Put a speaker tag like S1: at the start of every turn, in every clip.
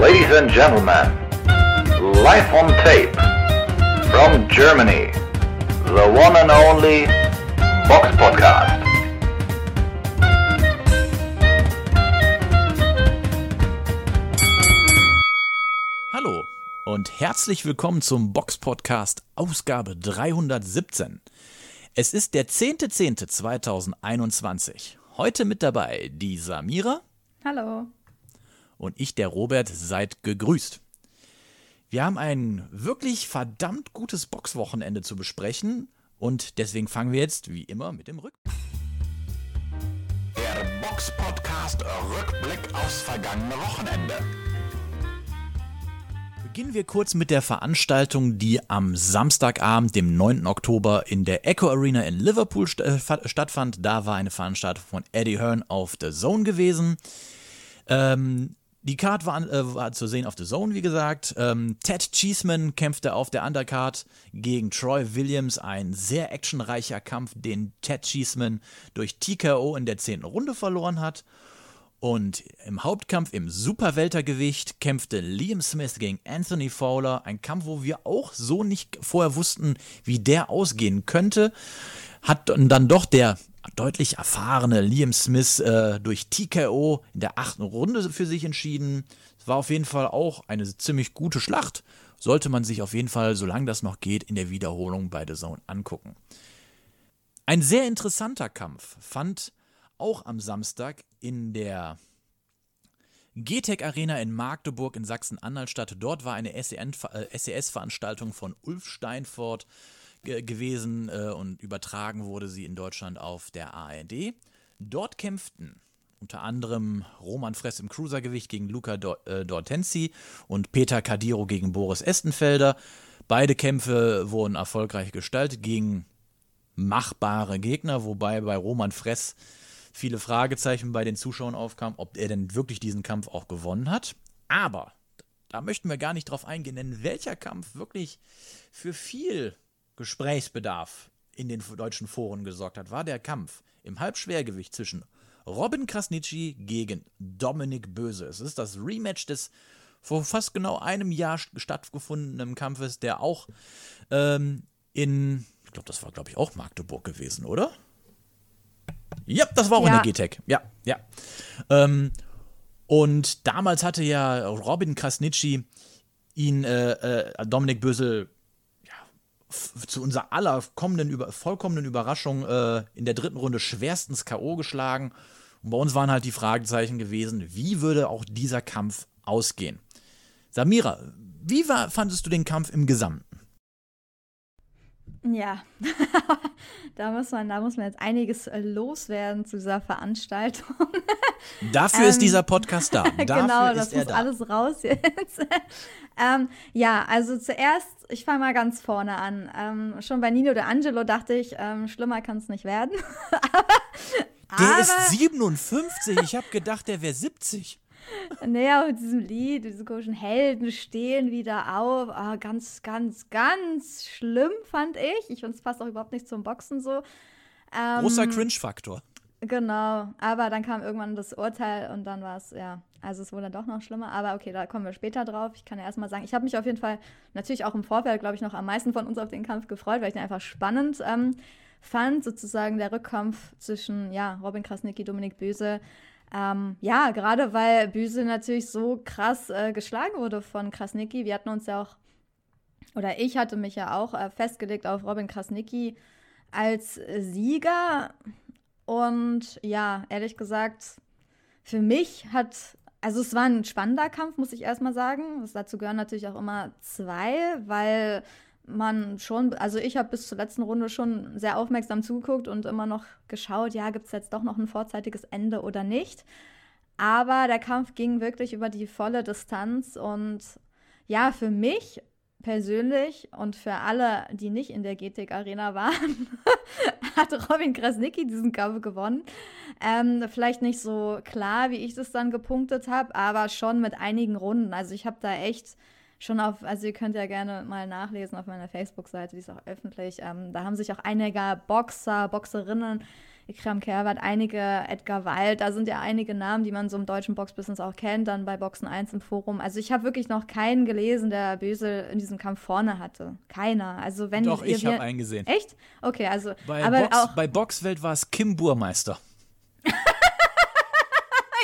S1: Ladies and gentlemen, live on tape from Germany, the one and only Box Podcast.
S2: Hallo und herzlich willkommen zum Box Podcast Ausgabe 317. Es ist der 10.10.2021. Heute mit dabei die Samira.
S3: Hallo.
S2: Und ich, der Robert, seid gegrüßt. Wir haben ein wirklich verdammt gutes Boxwochenende zu besprechen und deswegen fangen wir jetzt wie immer mit dem Rückblick.
S4: Der Box Podcast Rückblick aufs vergangene Wochenende.
S2: Beginnen wir kurz mit der Veranstaltung, die am Samstagabend, dem 9. Oktober, in der Echo Arena in Liverpool st äh, stattfand. Da war eine Veranstaltung von Eddie Hearn auf The Zone gewesen. Ähm, die Card war, äh, war, zu sehen auf The Zone, wie gesagt. Ähm, Ted Cheeseman kämpfte auf der Undercard gegen Troy Williams. Ein sehr actionreicher Kampf, den Ted Cheeseman durch TKO in der 10. Runde verloren hat. Und im Hauptkampf im Superweltergewicht kämpfte Liam Smith gegen Anthony Fowler. Ein Kampf, wo wir auch so nicht vorher wussten, wie der ausgehen könnte. Hat dann doch der deutlich erfahrene Liam Smith äh, durch TKO in der achten Runde für sich entschieden. Es war auf jeden Fall auch eine ziemlich gute Schlacht. Sollte man sich auf jeden Fall, solange das noch geht, in der Wiederholung bei The Zone angucken. Ein sehr interessanter Kampf fand auch am Samstag in der GTEC Arena in Magdeburg in Sachsen-Anhalt statt. Dort war eine SES-Veranstaltung von Ulf Steinfort gewesen äh, und übertragen wurde sie in Deutschland auf der ARD. Dort kämpften unter anderem Roman Fress im Cruisergewicht gegen Luca äh, Dortensi und Peter Kadiro gegen Boris Estenfelder. Beide Kämpfe wurden erfolgreich gestaltet gegen machbare Gegner, wobei bei Roman Fress viele Fragezeichen bei den Zuschauern aufkamen, ob er denn wirklich diesen Kampf auch gewonnen hat. Aber da möchten wir gar nicht drauf eingehen, denn welcher Kampf wirklich für viel Gesprächsbedarf in den deutschen Foren gesorgt hat, war der Kampf im Halbschwergewicht zwischen Robin Krasnitschi gegen Dominik Böse. Es ist das Rematch des vor fast genau einem Jahr stattgefundenen Kampfes, der auch ähm, in, ich glaube, das war, glaube ich, auch Magdeburg gewesen, oder? Ja, das war auch ja. in der GTEC. Ja, ja. Ähm, und damals hatte ja Robin Krasnitschi ihn, äh, äh, Dominik Bösel, zu unserer aller kommenden, über, vollkommenen Überraschung äh, in der dritten Runde schwerstens K.O. geschlagen. Und bei uns waren halt die Fragezeichen gewesen, wie würde auch dieser Kampf ausgehen? Samira, wie war, fandest du den Kampf im Gesamten?
S3: Ja, da, muss man, da muss man jetzt einiges äh, loswerden zu dieser Veranstaltung.
S2: Dafür ähm, ist dieser Podcast da. Dafür
S3: genau, das muss da. alles raus jetzt. ähm, ja, also zuerst, ich fange mal ganz vorne an. Ähm, schon bei Nino de Angelo dachte ich, ähm, schlimmer kann es nicht werden.
S2: der aber, ist 57, ich habe gedacht, der wäre 70.
S3: Naja, mit diesem Lied, diese komischen Helden stehen wieder auf. Ah, ganz, ganz, ganz schlimm, fand ich. Ich finde, es passt auch überhaupt nicht zum Boxen so.
S2: Ähm, Großer Cringe-Faktor.
S3: Genau, aber dann kam irgendwann das Urteil und dann war es, ja, also es wurde dann doch noch schlimmer. Aber okay, da kommen wir später drauf. Ich kann ja erstmal sagen, ich habe mich auf jeden Fall natürlich auch im Vorfeld, glaube ich, noch am meisten von uns auf den Kampf gefreut, weil ich den einfach spannend ähm, fand, sozusagen der Rückkampf zwischen, ja, Robin Krasnicki, Dominik Böse. Ähm, ja, gerade weil Büse natürlich so krass äh, geschlagen wurde von Krasnicki. Wir hatten uns ja auch, oder ich hatte mich ja auch äh, festgelegt auf Robin Krasnicki als Sieger. Und ja, ehrlich gesagt, für mich hat, also es war ein spannender Kampf, muss ich erstmal sagen. dazu gehören natürlich auch immer zwei, weil man schon, also ich habe bis zur letzten Runde schon sehr aufmerksam zugeguckt und immer noch geschaut, ja, gibt es jetzt doch noch ein vorzeitiges Ende oder nicht. Aber der Kampf ging wirklich über die volle Distanz und ja, für mich persönlich und für alle, die nicht in der GTIC Arena waren, hat Robin Krasnicki diesen Kampf gewonnen. Ähm, vielleicht nicht so klar, wie ich das dann gepunktet habe, aber schon mit einigen Runden. Also ich habe da echt schon auf, also ihr könnt ja gerne mal nachlesen auf meiner Facebook-Seite, die ist auch öffentlich. Ähm, da haben sich auch einige Boxer, Boxerinnen Ikram Kerwat, einige Edgar Wald, da sind ja einige Namen, die man so im deutschen Boxbusiness auch kennt, dann bei Boxen 1 im Forum. Also ich habe wirklich noch keinen gelesen, der Bösel in diesem Kampf vorne hatte. Keiner. Also wenn
S2: Doch, ich habe einen gesehen.
S3: Echt? Okay, also
S2: Bei,
S3: aber
S2: Box,
S3: auch
S2: bei Boxwelt war es Kim Burmeister.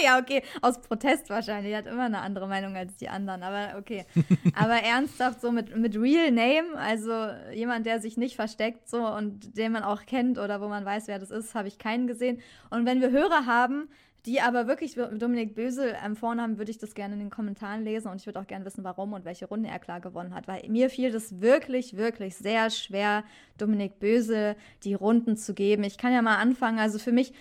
S3: Ja, okay, aus Protest wahrscheinlich. Er hat immer eine andere Meinung als die anderen, aber okay. aber ernsthaft so mit, mit Real Name, also jemand, der sich nicht versteckt so und den man auch kennt oder wo man weiß, wer das ist, habe ich keinen gesehen. Und wenn wir Hörer haben, die aber wirklich Dominik Bösel ähm, vorne haben, würde ich das gerne in den Kommentaren lesen und ich würde auch gerne wissen, warum und welche Runde er klar gewonnen hat, weil mir fiel das wirklich, wirklich sehr schwer, Dominik Bösel die Runden zu geben. Ich kann ja mal anfangen, also für mich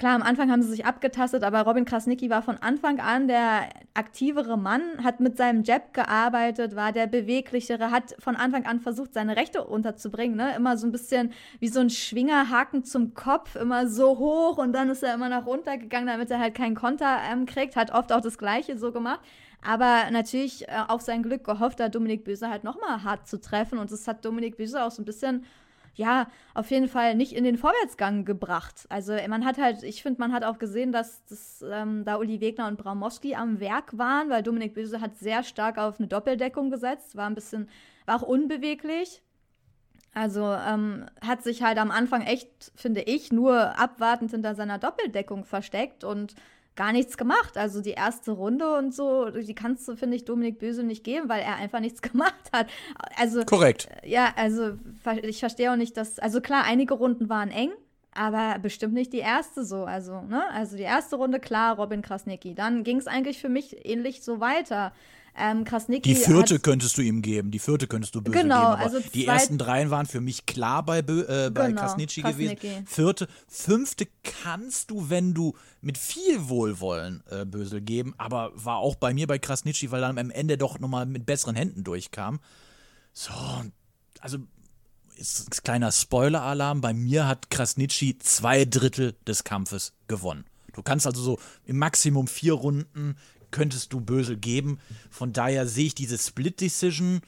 S3: Klar, am Anfang haben sie sich abgetastet, aber Robin Krasnicki war von Anfang an der aktivere Mann, hat mit seinem Jab gearbeitet, war der beweglichere, hat von Anfang an versucht, seine Rechte unterzubringen, ne? Immer so ein bisschen wie so ein Schwingerhaken zum Kopf, immer so hoch und dann ist er immer nach runter gegangen, damit er halt keinen Konter ähm, kriegt, hat oft auch das Gleiche so gemacht. Aber natürlich äh, auf sein Glück gehofft, da Dominik Böse halt nochmal hart zu treffen. Und das hat Dominik Böse auch so ein bisschen ja, auf jeden Fall nicht in den Vorwärtsgang gebracht. Also man hat halt, ich finde, man hat auch gesehen, dass das, ähm, da Uli Wegner und Braumowski am Werk waren, weil Dominik Böse hat sehr stark auf eine Doppeldeckung gesetzt, war ein bisschen, war auch unbeweglich. Also ähm, hat sich halt am Anfang echt, finde ich, nur abwartend hinter seiner Doppeldeckung versteckt und gar nichts gemacht. Also die erste Runde und so, die kannst du, finde ich, Dominik Böse nicht geben, weil er einfach nichts gemacht hat. Also
S2: Korrekt.
S3: Ja, also ich verstehe auch nicht, dass, also klar, einige Runden waren eng, aber bestimmt nicht die erste so. Also, ne? Also die erste Runde, klar, Robin Krasnicki. Dann ging es eigentlich für mich ähnlich so weiter. Ähm, Krasnicki
S2: die vierte könntest du ihm geben, die vierte könntest du böse
S3: genau,
S2: geben.
S3: Also
S2: die ersten dreien waren für mich klar bei, äh, bei
S3: genau,
S2: Krasnitschi
S3: Krasnicki.
S2: gewesen. Vierte, fünfte kannst du, wenn du mit viel Wohlwollen äh, Bösel geben, aber war auch bei mir bei Krasnitschi, weil er am Ende doch nochmal mit besseren Händen durchkam. So, also ist ein kleiner Spoiler-Alarm. Bei mir hat Krasnitschi zwei Drittel des Kampfes gewonnen. Du kannst also so im Maximum vier Runden könntest du Bösel geben. Von daher sehe ich diese Split Decision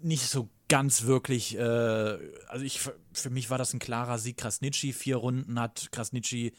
S2: nicht so ganz wirklich. Äh, also ich für mich war das ein klarer Sieg. Krasnitschi vier Runden hat Krasnitschi,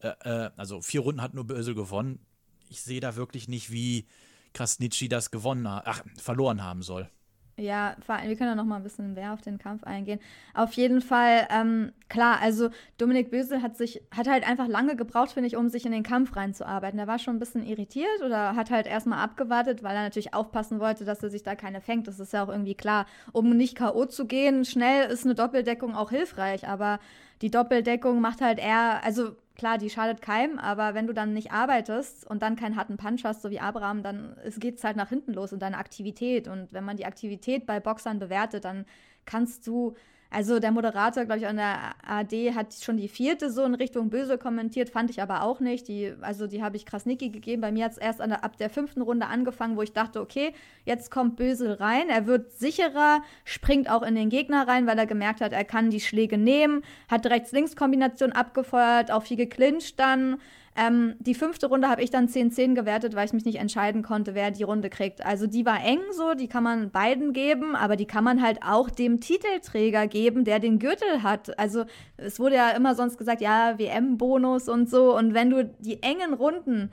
S2: äh, äh, also vier Runden hat nur Bösel gewonnen. Ich sehe da wirklich nicht, wie Krasnitschi das gewonnen, ach verloren haben soll.
S3: Ja, wir können ja noch mal ein bisschen mehr auf den Kampf eingehen. Auf jeden Fall, ähm, klar, also Dominik Bösel hat sich, hat halt einfach lange gebraucht, finde ich, um sich in den Kampf reinzuarbeiten. Er war schon ein bisschen irritiert oder hat halt erstmal abgewartet, weil er natürlich aufpassen wollte, dass er sich da keine fängt. Das ist ja auch irgendwie klar. Um nicht K.O. zu gehen, schnell ist eine Doppeldeckung auch hilfreich, aber die Doppeldeckung macht halt eher, also klar, die schadet keinem, aber wenn du dann nicht arbeitest und dann keinen harten Punch hast, so wie Abraham, dann geht es halt nach hinten los in deiner Aktivität. Und wenn man die Aktivität bei Boxern bewertet, dann kannst du also der Moderator, glaube ich, an der AD hat schon die vierte so in Richtung böse kommentiert, fand ich aber auch nicht. Die, also die habe ich Krasnicki gegeben. Bei mir hat es erst der, ab der fünften Runde angefangen, wo ich dachte, okay, jetzt kommt Bösel rein. Er wird sicherer, springt auch in den Gegner rein, weil er gemerkt hat, er kann die Schläge nehmen, hat Rechts-Links-Kombination abgefeuert, auch viel geclincht dann. Ähm, die fünfte Runde habe ich dann 10-10 gewertet, weil ich mich nicht entscheiden konnte, wer die Runde kriegt. Also die war eng so, die kann man beiden geben, aber die kann man halt auch dem Titelträger geben, der den Gürtel hat. Also es wurde ja immer sonst gesagt, ja, WM-Bonus und so. Und wenn du die engen Runden,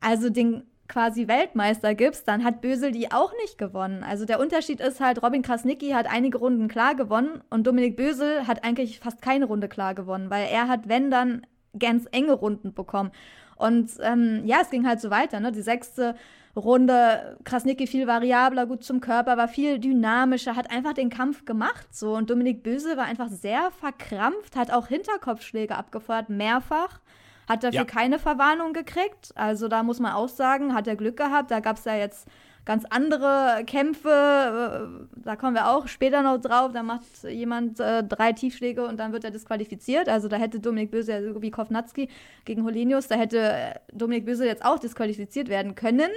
S3: also den quasi Weltmeister gibst, dann hat Bösel die auch nicht gewonnen. Also der Unterschied ist halt, Robin Krasnicki hat einige Runden klar gewonnen und Dominik Bösel hat eigentlich fast keine Runde klar gewonnen, weil er hat, wenn dann, ganz enge Runden bekommen. Und ähm, ja, es ging halt so weiter. Ne? Die sechste Runde, Krasnicki viel variabler, gut zum Körper, war viel dynamischer, hat einfach den Kampf gemacht. So. Und Dominik Böse war einfach sehr verkrampft, hat auch Hinterkopfschläge abgefeuert, mehrfach. Hat dafür ja. keine Verwarnung gekriegt. Also da muss man auch sagen, hat er Glück gehabt. Da gab es ja jetzt ganz andere Kämpfe. Äh, da kommen wir auch später noch drauf. Da macht jemand äh, drei Tiefschläge und dann wird er disqualifiziert. Also da hätte Dominik Böse, wie Kovnatski gegen Holinius, da hätte äh, Dominik Böse jetzt auch disqualifiziert werden können,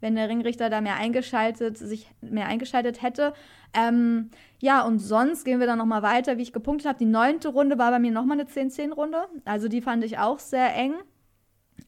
S3: wenn der Ringrichter da mehr eingeschaltet, sich mehr eingeschaltet hätte. Ähm, ja, und sonst gehen wir dann nochmal weiter, wie ich gepunktet habe. Die neunte Runde war bei mir nochmal eine 10-10-Runde. Also die fand ich auch sehr eng.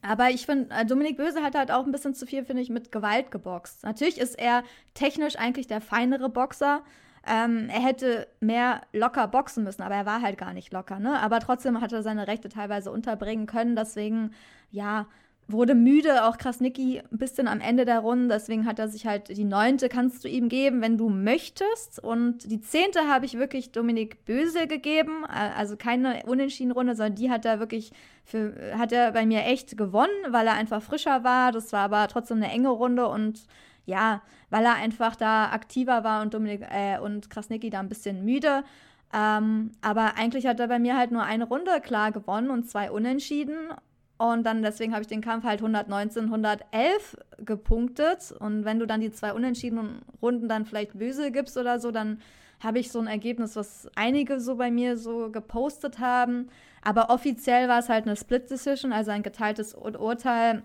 S3: Aber ich finde, äh, Dominik Böse hat halt auch ein bisschen zu viel, finde ich, mit Gewalt geboxt. Natürlich ist er technisch eigentlich der feinere Boxer. ähm, er hätte mehr locker boxen müssen, aber er war halt gar nicht locker, ne? Aber trotzdem hat er seine Rechte teilweise unterbringen können. Deswegen, ja, wurde müde, auch Krasnicki ein bisschen am Ende der Runde. Deswegen hat er sich halt die neunte kannst du ihm geben, wenn du möchtest. Und die zehnte habe ich wirklich Dominik Bösel gegeben. Also keine unentschieden Runde, sondern die hat er wirklich für, hat er bei mir echt gewonnen, weil er einfach frischer war. Das war aber trotzdem eine enge Runde und ja, weil er einfach da aktiver war und Dominik äh, und Krasnicki da ein bisschen müde. Ähm, aber eigentlich hat er bei mir halt nur eine Runde klar gewonnen und zwei Unentschieden. Und dann deswegen habe ich den Kampf halt 119, 111 gepunktet. Und wenn du dann die zwei unentschiedenen Runden dann vielleicht böse gibst oder so, dann habe ich so ein Ergebnis, was einige so bei mir so gepostet haben. Aber offiziell war es halt eine Split Decision, also ein geteiltes Urteil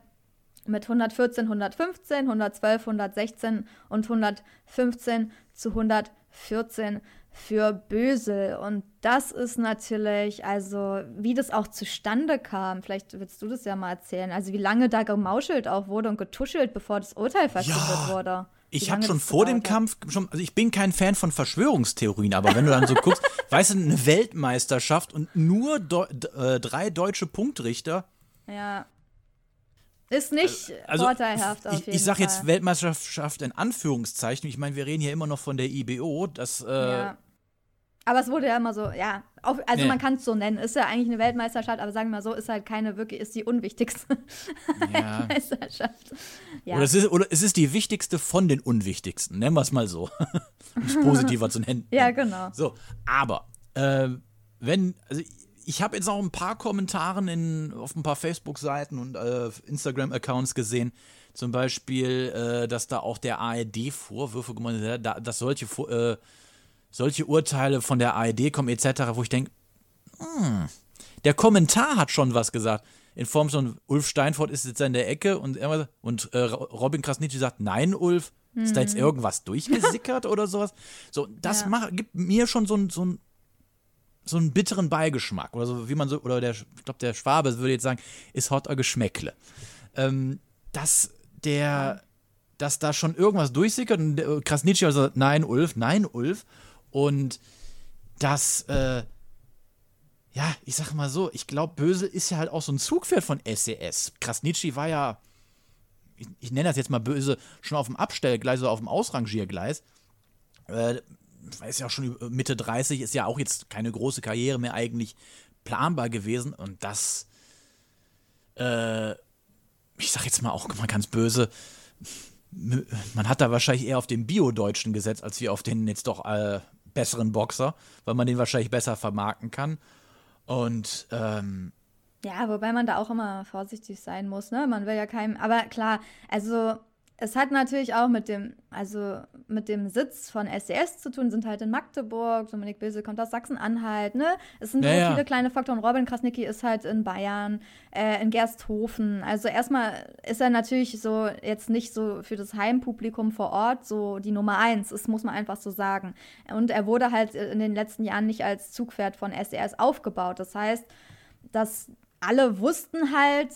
S3: mit 114, 115, 112, 116 und 115 zu 114 für Bösel. Und das ist natürlich, also wie das auch zustande kam, vielleicht willst du das ja mal erzählen, also wie lange da gemauschelt auch wurde und getuschelt, bevor das Urteil verkündet ja. wurde.
S2: Ich habe schon vor dem Kampf schon, also ich bin kein Fan von Verschwörungstheorien, aber wenn du dann so guckst, weißt du, eine Weltmeisterschaft und nur Deu äh, drei deutsche Punktrichter.
S3: Ja. Ist nicht also, vorteilhaft auf
S2: ich, jeden Ich sage jetzt Weltmeisterschaft in Anführungszeichen. Ich meine, wir reden hier immer noch von der IBO. Das, äh, ja.
S3: Aber es wurde ja immer so, ja, auf, also nee. man kann es so nennen. Ist ja eigentlich eine Weltmeisterschaft, aber sagen wir mal so, ist halt keine wirklich, ist die unwichtigste ja. Weltmeisterschaft.
S2: Ja. Oder, es ist, oder es ist die wichtigste von den unwichtigsten, nennen wir es mal so. um es positiver zu nennen.
S3: Ja, genau.
S2: So, aber äh, wenn, also ich habe jetzt auch ein paar Kommentare in, auf ein paar Facebook-Seiten und äh, Instagram-Accounts gesehen. Zum Beispiel, äh, dass da auch der ARD Vorwürfe gemacht hat, dass solche, äh, solche Urteile von der ARD kommen, etc., wo ich denke, hm, der Kommentar hat schon was gesagt. In Form von Ulf Steinfort ist jetzt in der Ecke und, und äh, Robin Krasnitschi sagt, nein, Ulf, ist da jetzt mhm. irgendwas durchgesickert oder sowas? So, das ja. macht, gibt mir schon so ein, so ein so einen bitteren Beigeschmack oder so, wie man so, oder der, ich glaube, der Schwabe würde jetzt sagen, ist hot Geschmäckle. Ähm, dass der, dass da schon irgendwas durchsickert und der, Krasnitschi also, nein, Ulf, nein, Ulf. Und dass, äh, ja, ich sag mal so, ich glaube, Böse ist ja halt auch so ein Zugpferd von SES. Krasnitschi war ja, ich, ich nenne das jetzt mal böse, schon auf dem Abstellgleis oder auf dem Ausrangiergleis. Äh, weiß ja auch schon Mitte 30, ist ja auch jetzt keine große Karriere mehr eigentlich planbar gewesen. Und das, äh, ich sag jetzt mal auch mal ganz böse, man hat da wahrscheinlich eher auf den Bio-Deutschen gesetzt, als wie auf den jetzt doch äh, besseren Boxer, weil man den wahrscheinlich besser vermarkten kann. Und ähm,
S3: ja, wobei man da auch immer vorsichtig sein muss, ne? Man will ja keinem, aber klar, also es hat natürlich auch mit dem, also mit dem Sitz von SES zu tun, sind halt in Magdeburg, Dominik Böse kommt aus Sachsen-Anhalt, ne? Es sind ja, so viele kleine Faktoren. Robin Krasnicki ist halt in Bayern, äh, in Gersthofen. Also erstmal ist er natürlich so jetzt nicht so für das Heimpublikum vor Ort so die Nummer eins, das muss man einfach so sagen. Und er wurde halt in den letzten Jahren nicht als Zugpferd von SES aufgebaut. Das heißt, dass alle wussten halt,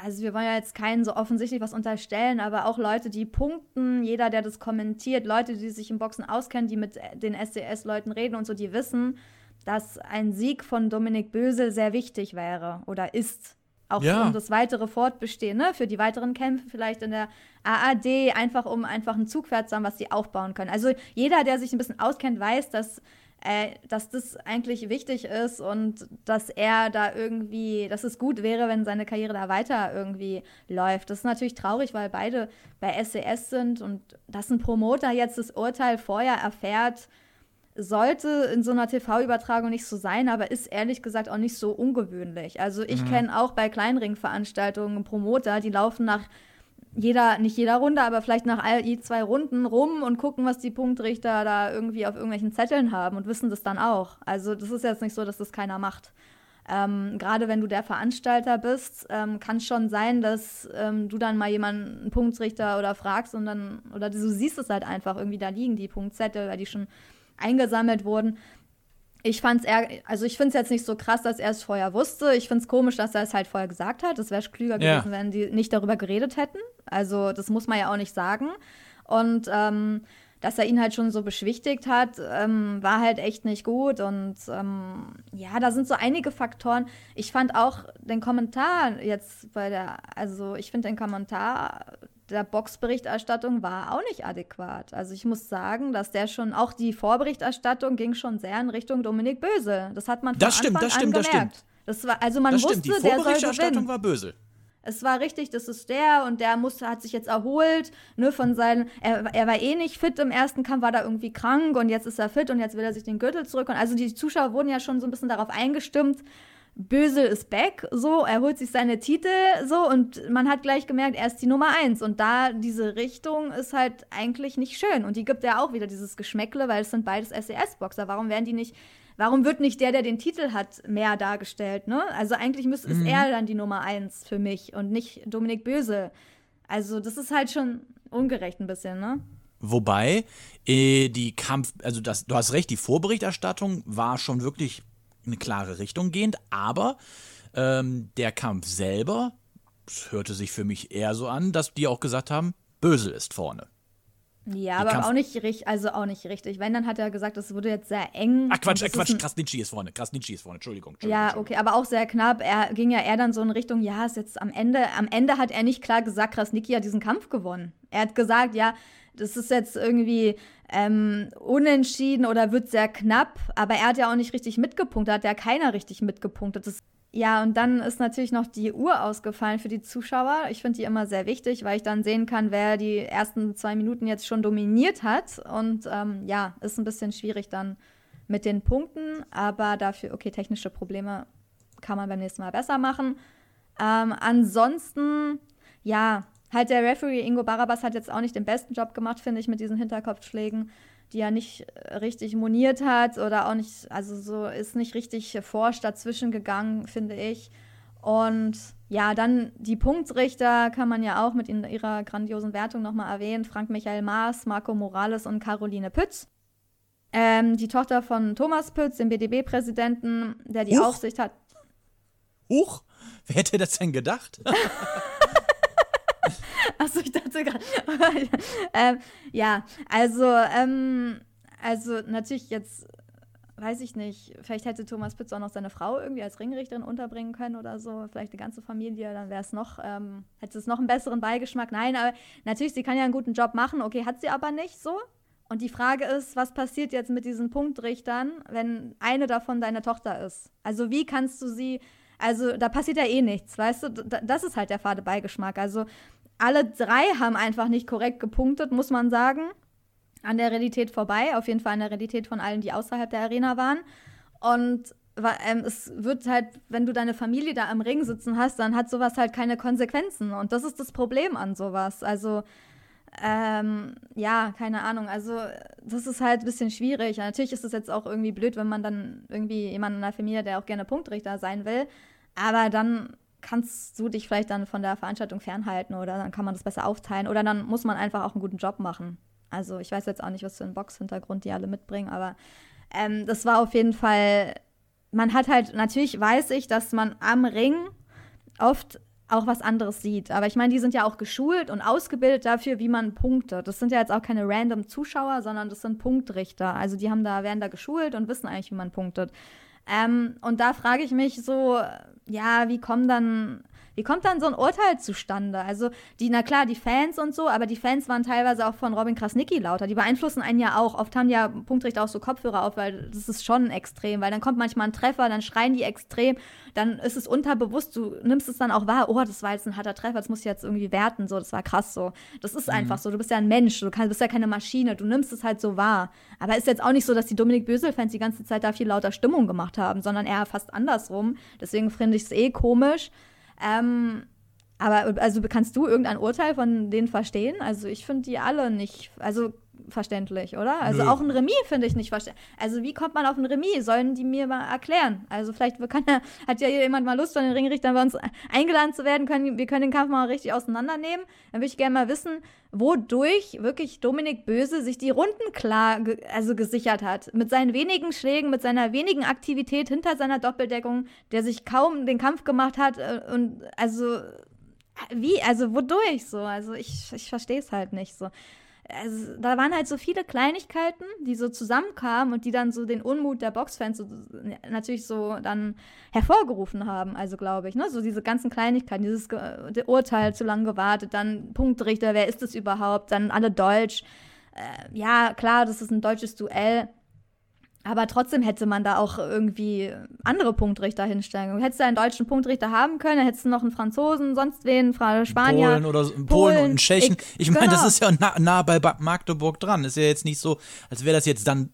S3: also wir wollen ja jetzt keinen so offensichtlich was unterstellen, aber auch Leute, die punkten, jeder, der das kommentiert, Leute, die sich im Boxen auskennen, die mit den SCS-Leuten reden und so, die wissen, dass ein Sieg von Dominik Bösel sehr wichtig wäre oder ist. Auch ja. um das weitere Fortbestehen, ne? für die weiteren Kämpfe vielleicht in der AAD, einfach um einfach ein Zugpferd zu haben, was sie aufbauen können. Also jeder, der sich ein bisschen auskennt, weiß, dass äh, dass das eigentlich wichtig ist und dass er da irgendwie, dass es gut wäre, wenn seine Karriere da weiter irgendwie läuft. Das ist natürlich traurig, weil beide bei SES sind und dass ein Promoter jetzt das Urteil vorher erfährt, sollte in so einer TV-Übertragung nicht so sein, aber ist ehrlich gesagt auch nicht so ungewöhnlich. Also ich mhm. kenne auch bei Kleinringveranstaltungen Promoter, die laufen nach jeder, nicht jeder Runde, aber vielleicht nach all, je zwei Runden rum und gucken, was die Punktrichter da irgendwie auf irgendwelchen Zetteln haben und wissen das dann auch. Also das ist jetzt nicht so, dass das keiner macht. Ähm, Gerade wenn du der Veranstalter bist, ähm, kann es schon sein, dass ähm, du dann mal jemanden, einen Punktrichter oder fragst und dann, oder du siehst es halt einfach irgendwie da liegen, die Punktzettel, weil die schon eingesammelt wurden ich fand's eher, also ich finde es jetzt nicht so krass, dass er es vorher wusste. Ich finde es komisch, dass er es halt vorher gesagt hat. Es wäre klüger ja. gewesen, wenn die nicht darüber geredet hätten. Also das muss man ja auch nicht sagen. Und ähm, dass er ihn halt schon so beschwichtigt hat, ähm, war halt echt nicht gut. Und ähm, ja, da sind so einige Faktoren. Ich fand auch den Kommentar jetzt bei der, also ich finde den Kommentar der Boxberichterstattung war auch nicht adäquat. Also ich muss sagen, dass der schon, auch die Vorberichterstattung ging schon sehr in Richtung Dominik Böse. Das hat man von
S2: das stimmt,
S3: Anfang
S2: das stimmt,
S3: an
S2: das
S3: gemerkt.
S2: stimmt.
S3: Das war, also man
S2: das
S3: wusste,
S2: stimmt, die Vorberichterstattung war böse.
S3: Es war richtig, das ist der und der muss, hat sich jetzt erholt, ne, von seinen, er, er war eh nicht fit im ersten Kampf, war da irgendwie krank und jetzt ist er fit und jetzt will er sich den Gürtel zurück. Und also die Zuschauer wurden ja schon so ein bisschen darauf eingestimmt, Bösel ist back, so, er holt sich seine Titel, so, und man hat gleich gemerkt, er ist die Nummer eins. Und da diese Richtung ist halt eigentlich nicht schön. Und die gibt ja auch wieder dieses Geschmäckle, weil es sind beides SES-Boxer. Warum werden die nicht, warum wird nicht der, der den Titel hat, mehr dargestellt, ne? Also eigentlich müsste, ist er dann die Nummer eins für mich und nicht Dominik Böse. Also, das ist halt schon ungerecht ein bisschen, ne?
S2: Wobei, äh, die Kampf, also das, du hast recht, die Vorberichterstattung war schon wirklich eine klare Richtung gehend, aber ähm, der Kampf selber hörte sich für mich eher so an, dass die auch gesagt haben, Bösel ist vorne.
S3: Ja, aber auch nicht richtig, also auch nicht richtig. Wenn, dann hat er gesagt, es wurde jetzt sehr eng.
S2: Ach Quatsch, äh, Quatsch, Krasnitschi ist vorne, Krasnitschi ist vorne, Entschuldigung. Entschuldigung
S3: Ja, okay, aber auch sehr knapp. Er ging ja eher dann so in Richtung, ja, ist jetzt am Ende, am Ende hat er nicht klar gesagt, Krasniki hat diesen Kampf gewonnen. Er hat gesagt, ja, das ist jetzt irgendwie ähm, unentschieden oder wird sehr knapp, aber er hat ja auch nicht richtig mitgepunktet, hat ja keiner richtig mitgepunktet. Das, ja, und dann ist natürlich noch die Uhr ausgefallen für die Zuschauer. Ich finde die immer sehr wichtig, weil ich dann sehen kann, wer die ersten zwei Minuten jetzt schon dominiert hat. Und ähm, ja, ist ein bisschen schwierig dann mit den Punkten, aber dafür, okay, technische Probleme kann man beim nächsten Mal besser machen. Ähm, ansonsten, ja, halt der Referee Ingo Barabas hat jetzt auch nicht den besten Job gemacht, finde ich, mit diesen Hinterkopfschlägen, die er nicht richtig moniert hat oder auch nicht, also so ist nicht richtig forscht dazwischen gegangen, finde ich. Und ja, dann die Punktrichter kann man ja auch mit in ihrer grandiosen Wertung nochmal erwähnen. Frank Michael Maas, Marco Morales und Caroline Pütz. Ähm, die Tochter von Thomas Pütz, dem BDB-Präsidenten, der die
S2: Huch.
S3: Aufsicht hat.
S2: Huch, wer hätte das denn gedacht?
S3: Achso, ich dachte gerade. ähm, ja, also, ähm, also natürlich jetzt, weiß ich nicht, vielleicht hätte Thomas Pütz auch noch seine Frau irgendwie als Ringrichterin unterbringen können oder so, vielleicht eine ganze Familie, dann wäre es noch, ähm, hätte es noch einen besseren Beigeschmack. Nein, aber natürlich, sie kann ja einen guten Job machen, okay, hat sie aber nicht so. Und die Frage ist, was passiert jetzt mit diesen Punktrichtern, wenn eine davon deine Tochter ist? Also wie kannst du sie, also da passiert ja eh nichts, weißt du? Das ist halt der fade Beigeschmack. Also alle drei haben einfach nicht korrekt gepunktet, muss man sagen. An der Realität vorbei, auf jeden Fall an der Realität von allen, die außerhalb der Arena waren. Und ähm, es wird halt, wenn du deine Familie da am Ring sitzen hast, dann hat sowas halt keine Konsequenzen. Und das ist das Problem an sowas. Also, ähm, ja, keine Ahnung. Also, das ist halt ein bisschen schwierig. Natürlich ist es jetzt auch irgendwie blöd, wenn man dann irgendwie jemanden in der Familie, der auch gerne Punktrichter sein will. Aber dann kannst du dich vielleicht dann von der Veranstaltung fernhalten oder dann kann man das besser aufteilen oder dann muss man einfach auch einen guten Job machen. Also ich weiß jetzt auch nicht, was für einen Boxhintergrund die alle mitbringen, aber ähm, das war auf jeden Fall, man hat halt, natürlich weiß ich, dass man am Ring oft auch was anderes sieht. Aber ich meine, die sind ja auch geschult und ausgebildet dafür, wie man punktet. Das sind ja jetzt auch keine random Zuschauer, sondern das sind Punktrichter. Also die haben da, werden da geschult und wissen eigentlich, wie man punktet. Ähm, und da frage ich mich so, ja, wie kommen dann, wie kommt dann so ein Urteil zustande? Also, die, na klar, die Fans und so, aber die Fans waren teilweise auch von Robin Krasnicki lauter. Die beeinflussen einen ja auch. Oft haben ja Punktrichter auch so Kopfhörer auf, weil das ist schon extrem, weil dann kommt manchmal ein Treffer, dann schreien die extrem, dann ist es unterbewusst, du nimmst es dann auch wahr, oh, das war jetzt ein harter Treffer, das muss ich jetzt irgendwie werten, so, das war krass so. Das ist einfach so, du bist ja ein Mensch, du kannst, bist ja keine Maschine, du nimmst es halt so wahr. Aber ist jetzt auch nicht so, dass die Dominik Bösel-Fans die ganze Zeit da viel lauter Stimmung gemacht haben, sondern eher fast andersrum. Deswegen finde ich es eh komisch. Ähm, aber also kannst du irgendein Urteil von denen verstehen? Also ich finde die alle nicht, also verständlich, oder? Also
S2: Nö.
S3: auch ein Remis finde ich nicht verständlich. Also wie kommt man auf ein Remis? Sollen die mir mal erklären? Also vielleicht ja, hat ja jemand mal Lust, von den Ringrichtern bei uns eingeladen zu werden. Können, wir können den Kampf mal richtig auseinandernehmen. Dann würde ich gerne mal wissen, wodurch wirklich Dominik Böse sich die Runden klar ge also gesichert hat. Mit seinen wenigen Schlägen, mit seiner wenigen Aktivität hinter seiner Doppeldeckung, der sich kaum den Kampf gemacht hat. äh, Und also wie, also wodurch so? Also ich, ich verstehe es halt nicht so. Also, da waren halt so viele Kleinigkeiten, die so zusammenkamen und die dann so den Unmut der Boxfans so, natürlich so dann hervorgerufen haben, also glaube ich, ne? So diese ganzen Kleinigkeiten, dieses Ge Urteil zu lange gewartet, dann Punktrichter, wer ist das überhaupt, dann alle Deutsch. Äh, ja, klar, das ist ein deutsches Duell, aber trotzdem hätte man da auch irgendwie andere Punktrichter hinstellen. Du hättest da einen deutschen Punktrichter haben können, dann hättest du noch einen Franzosen, sonst wen, Spanier.
S2: Polen oder Polen, Polen und einen Tschechen. Ich, ich meine, genau. das ist ja nah, nah, bei Magdeburg dran. Ist ja jetzt nicht so, als wäre das jetzt dann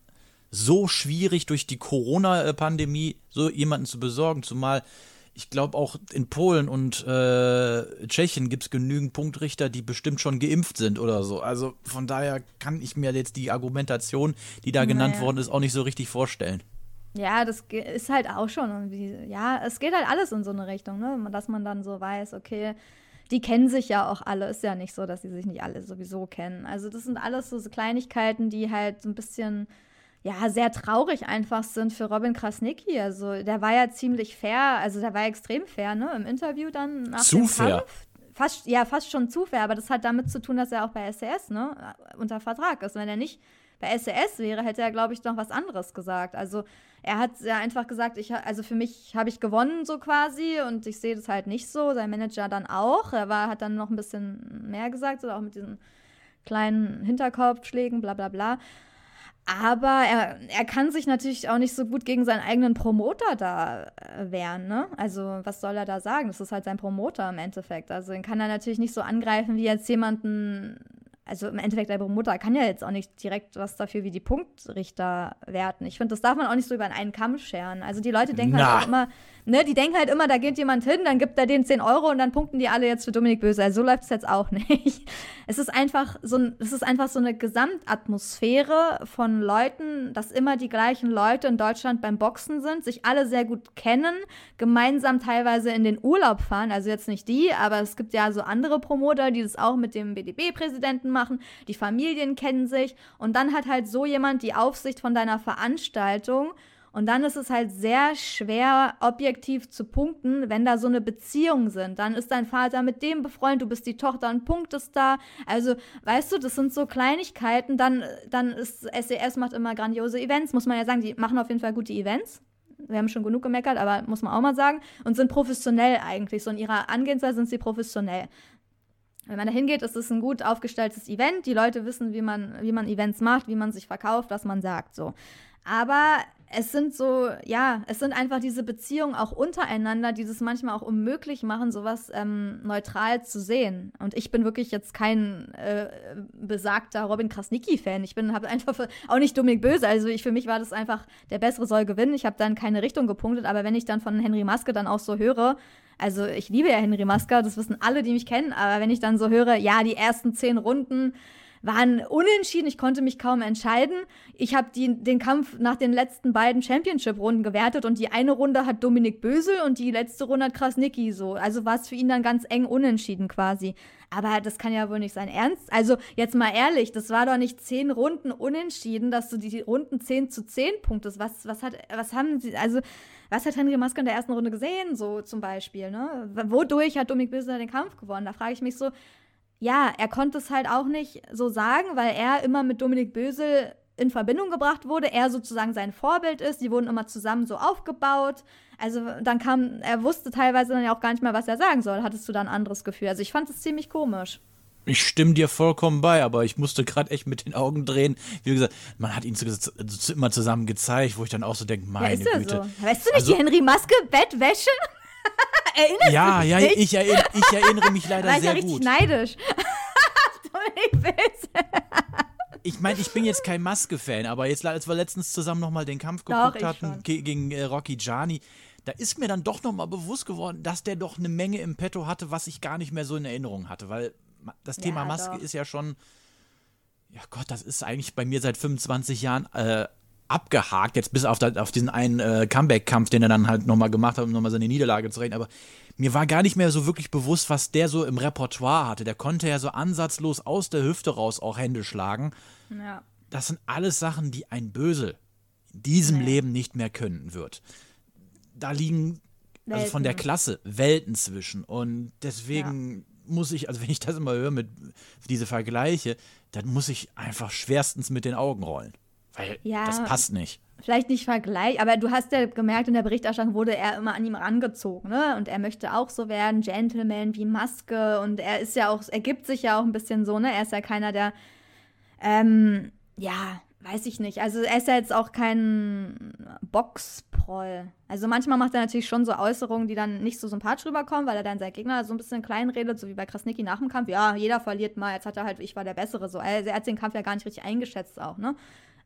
S2: so schwierig durch die Corona-Pandemie, so jemanden zu besorgen, zumal ich glaube auch in Polen und äh, Tschechien gibt es genügend Punktrichter, die bestimmt schon geimpft sind oder so. Also von daher kann ich mir jetzt die Argumentation, die da genannt naja. worden ist, auch nicht so richtig vorstellen.
S3: Ja, das ist halt auch schon irgendwie, ja, es geht halt alles in so eine Richtung, ne? Dass man dann so weiß, okay, die kennen sich ja auch alle. Ist ja nicht so, dass sie sich nicht alle sowieso kennen. Also das sind alles so Kleinigkeiten, die halt so ein bisschen ja, sehr traurig einfach sind für Robin Krasnicki. Also der war ja ziemlich fair, also der war extrem fair, ne, im Interview dann nach
S2: zu dem fair. Kampf.
S3: Fast, ja, fast schon zu fair, aber das hat damit zu tun, dass er auch bei SCS, ne, unter Vertrag ist. Wenn er nicht bei SCS wäre, hätte er, glaube ich, noch was anderes gesagt. Also er hat ja einfach gesagt, ich, also für mich habe ich gewonnen, so quasi, und ich sehe das halt nicht so. Sein Manager dann auch. Er war, hat dann noch ein bisschen mehr gesagt, so auch mit diesen kleinen Hinterkopfschlägen, bla bla bla. Aber er, er kann sich natürlich auch nicht so gut gegen seinen eigenen Promoter da äh, wehren, ne? Also, was soll er da sagen? Das ist halt sein Promoter im Endeffekt. Also, den kann er natürlich nicht so angreifen wie jetzt jemanden, also im Endeffekt der Promoter kann ja jetzt auch nicht direkt was dafür wie die Punktrichter werten. Ich finde, das darf man auch nicht so über einen Kamm scheren. Also, die Leute denken halt Na. halt auch immer, ne, die denken halt immer, da geht jemand hin, dann gibt er denen 10 Euro und dann punkten die alle jetzt für Dominik Böse. Also so läuft es jetzt auch nicht. Es ist einfach so, es ist einfach so eine Gesamtatmosphäre von Leuten, dass immer die gleichen Leute in Deutschland beim Boxen sind, sich alle sehr gut kennen, gemeinsam teilweise in den Urlaub fahren. Also jetzt nicht die, aber es gibt ja so andere Promoter, die das auch mit dem BDB-Präsidenten machen. Die Familien kennen sich und dann hat halt so jemand die Aufsicht von deiner Veranstaltung und dann ist es halt sehr schwer, objektiv zu punkten, wenn da so eine Beziehung sind. Dann ist dein Vater mit dem befreundet, du bist die Tochter und punktest da. Also, weißt du, das sind so Kleinigkeiten. Dann, dann ist SES e macht immer grandiose Events, muss man ja sagen, die machen auf jeden Fall gute Events. Wir haben schon genug gemeckert, aber muss man auch mal sagen. Und sind professionell eigentlich. So in ihrer Angehensweise sind sie professionell. Wenn man da hingeht, ist es ein gut aufgestelltes Event. Die Leute wissen, wie man, wie man Events macht, wie man sich verkauft, was man sagt. So. Aber es sind so, ja, es sind einfach diese Beziehungen auch untereinander, die das manchmal auch unmöglich machen, sowas ähm, neutral zu sehen. Und ich bin wirklich jetzt kein äh, besagter Robin Krasnicki-Fan. Ich bin habe einfach auch nicht dummig böse. Also ich für mich war das einfach, der Bessere soll gewinnen. Ich habe dann keine Richtung gepunktet, aber wenn ich dann von Henry Maske dann auch so höre, also ich liebe ja Henry Maske, das wissen alle, die mich kennen, aber wenn ich dann so höre, ja, die ersten zehn Runden waren unentschieden. Ich konnte mich kaum entscheiden. Ich habe den Kampf nach den letzten beiden Championship-Runden gewertet und die eine Runde hat Dominik Bösel und die letzte Runde hat Krasnicki so. Also war es für ihn dann ganz eng unentschieden quasi. Aber das kann ja wohl nicht sein Ernst. Also jetzt mal ehrlich, das war doch nicht zehn Runden unentschieden, dass du die Runden 10 zu 10 punktest. Was, was, hat, was haben sie, also was hat Henry Maske in der ersten Runde gesehen, so zum Beispiel, ne? Wodurch hat Dominik Bösel den Kampf gewonnen? Da frage ich mich so, ja, er konnte es halt auch nicht so sagen, weil er immer mit Dominik Bösel in Verbindung gebracht wurde, er sozusagen sein Vorbild ist, die wurden immer zusammen so aufgebaut. Also dann kam, er wusste teilweise dann ja auch gar nicht mehr, was er sagen soll. Hattest du da ein anderes Gefühl? Also ich fand es ziemlich komisch.
S2: Ich stimme dir vollkommen bei, aber ich musste gerade echt mit den Augen drehen. Wie gesagt, man hat ihn zu, zu, immer zusammen gezeigt, wo ich dann auch so denke, meine ja,
S3: Güte. So. Weißt du nicht, also, die Henry Maske Bettwäsche?
S2: Erinnerst ja, du dich? Ja, ja, ich, erinnere, ich erinnere mich leider War sehr ich ja richtig
S3: neidisch.
S2: ich meine, ich bin jetzt kein Maske-Fan, aber jetzt, als wir letztens zusammen nochmal den Kampf geguckt doch, hatten gegen äh, Rocky Gianni, da ist mir dann doch nochmal bewusst geworden, dass der doch eine Menge im Petto hatte, was ich gar nicht mehr so in Erinnerung hatte, weil das Thema ja, Maske doch. ist ja schon, ja Gott, das ist eigentlich bei mir seit 25 Jahren äh, abgehakt, jetzt bis auf, da, auf diesen einen äh, Comeback-Kampf, den er dann halt nochmal gemacht hat, um nochmal seine Niederlage zu reden. Aber mir war gar nicht mehr so wirklich bewusst, was der so im Repertoire hatte. Der konnte ja so ansatzlos aus der Hüfte raus auch Hände schlagen. Ja. Das sind alles Sachen, die ein Bösel in diesem nee. Leben nicht mehr können wird. Da liegen also von der Klasse Welten zwischen. Und deswegen, muss ich, also wenn ich das immer höre mit diese Vergleiche, dann muss ich einfach schwerstens mit den Augen rollen. Weil
S3: Ja.
S2: das passt nicht.
S3: vielleicht nicht Vergleich, aber du hast ja gemerkt, in der Berichterstattung wurde er immer an ihm rangezogen, ne? Und er möchte auch so werden, Gentleman wie Maske. Und er ist ja auch, er gibt sich ja auch ein bisschen so, ne? Er ist ja keiner, der, ähm, ja, weiß ich nicht. Also er ist ja jetzt auch kein Boxproll. Also manchmal macht er natürlich schon so Äußerungen, die dann nicht so sympathisch rüberkommen, weil er dann seinen Gegner so ein bisschen klein redet, so wie bei Krasnicki nach dem Kampf. Ja, jeder verliert mal. Jetzt hat er halt, ich war der Bessere. So, also er hat den Kampf ja gar nicht richtig eingeschätzt auch, ne?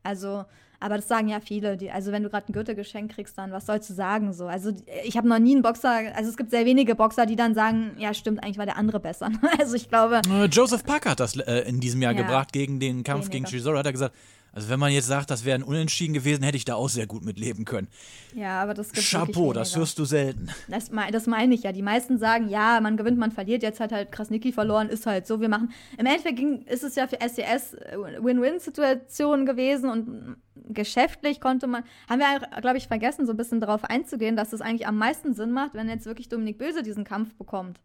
S3: Also, aber das sagen ja viele. Die, also, wenn du gerade ein Gürtelgeschenk kriegst, dann was sollst du sagen so? Also, ich habe noch nie einen Boxer, also es gibt sehr wenige Boxer, die dann sagen, ja, stimmt, eigentlich war der andere besser. Also, ich glaube,
S2: Äh, Joseph Parker hat das äh, in diesem Jahr
S3: Ja.
S2: gebracht gegen den Kampf gegen
S3: Weniger.
S2: Chisora. Hat er gesagt, also wenn man jetzt sagt, das wäre ein Unentschieden gewesen, hätte ich da auch sehr gut mit leben können.
S3: ja, aber das gibt
S2: Chapeau, das hörst du selten.
S3: Das, das meine ich ja. Die meisten sagen, ja, man gewinnt, man verliert. Jetzt hat halt Krasnicki verloren, ist halt so. Wir machen. Im Endeffekt ging, ist es ja für SES Win-Win-Situation gewesen und geschäftlich konnte man. Haben wir, glaube ich, vergessen, so ein bisschen darauf einzugehen, dass es eigentlich am meisten Sinn macht, wenn jetzt wirklich Dominik Böse diesen Kampf bekommt.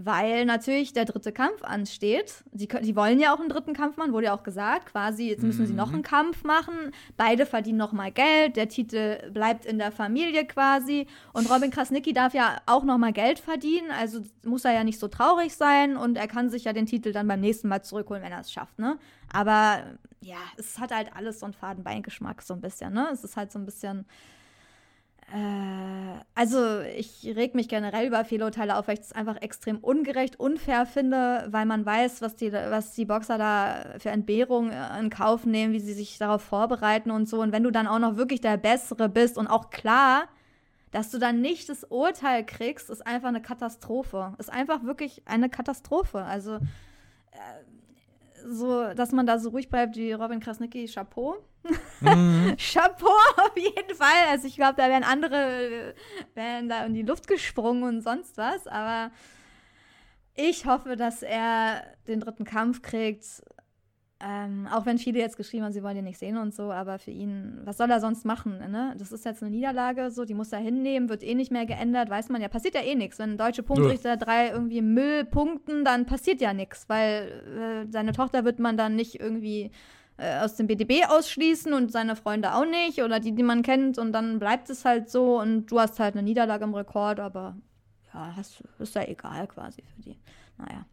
S3: Weil natürlich der dritte Kampf ansteht. Die, kö- die wollen ja auch einen dritten Kampf machen, wurde ja auch gesagt. Quasi, jetzt müssen sie noch einen Kampf machen. Beide verdienen noch mal Geld. Der Titel bleibt in der Familie quasi. Und Robin Krasnicki darf ja auch noch mal Geld verdienen. Also muss er ja nicht so traurig sein. Und er kann sich ja den Titel dann beim nächsten Mal zurückholen, wenn er es schafft. Ne? Aber ja, es hat halt alles so einen Fadenbeingeschmack so ein bisschen. Ne? Es ist halt so ein bisschen also ich reg mich generell über Fehlurteile auf, weil ich es einfach extrem ungerecht, unfair finde, weil man weiß, was die, was die Boxer da für Entbehrungen äh, in Kauf nehmen, wie sie sich darauf vorbereiten und so. Und wenn du dann auch noch wirklich der Bessere bist und auch klar, dass du dann nicht das Urteil kriegst, ist einfach eine Katastrophe. Ist einfach wirklich eine Katastrophe. Also äh, so, dass man da so ruhig bleibt wie Robin Krasnicki, Chapeau. Chapeau auf jeden Fall. Also ich glaube, da wären andere, äh, wären da in die Luft gesprungen und sonst was. Aber ich hoffe, dass er den dritten Kampf kriegt. Ähm, auch wenn viele jetzt geschrieben haben, sie wollen ihn nicht sehen und so, aber für ihn, was soll er sonst machen? Ne? Das ist jetzt eine Niederlage, so, die muss er hinnehmen, wird eh nicht mehr geändert, weiß man ja, passiert ja eh nichts. Wenn deutsche Punktrichter drei irgendwie Müll punkten, dann passiert ja nichts, weil äh, seine Tochter wird man dann nicht irgendwie äh, aus dem BDB ausschließen und seine Freunde auch nicht oder die, die man kennt und dann bleibt es halt so und du hast halt eine Niederlage im Rekord, aber ja, hast, ist ja egal quasi für die. Naja.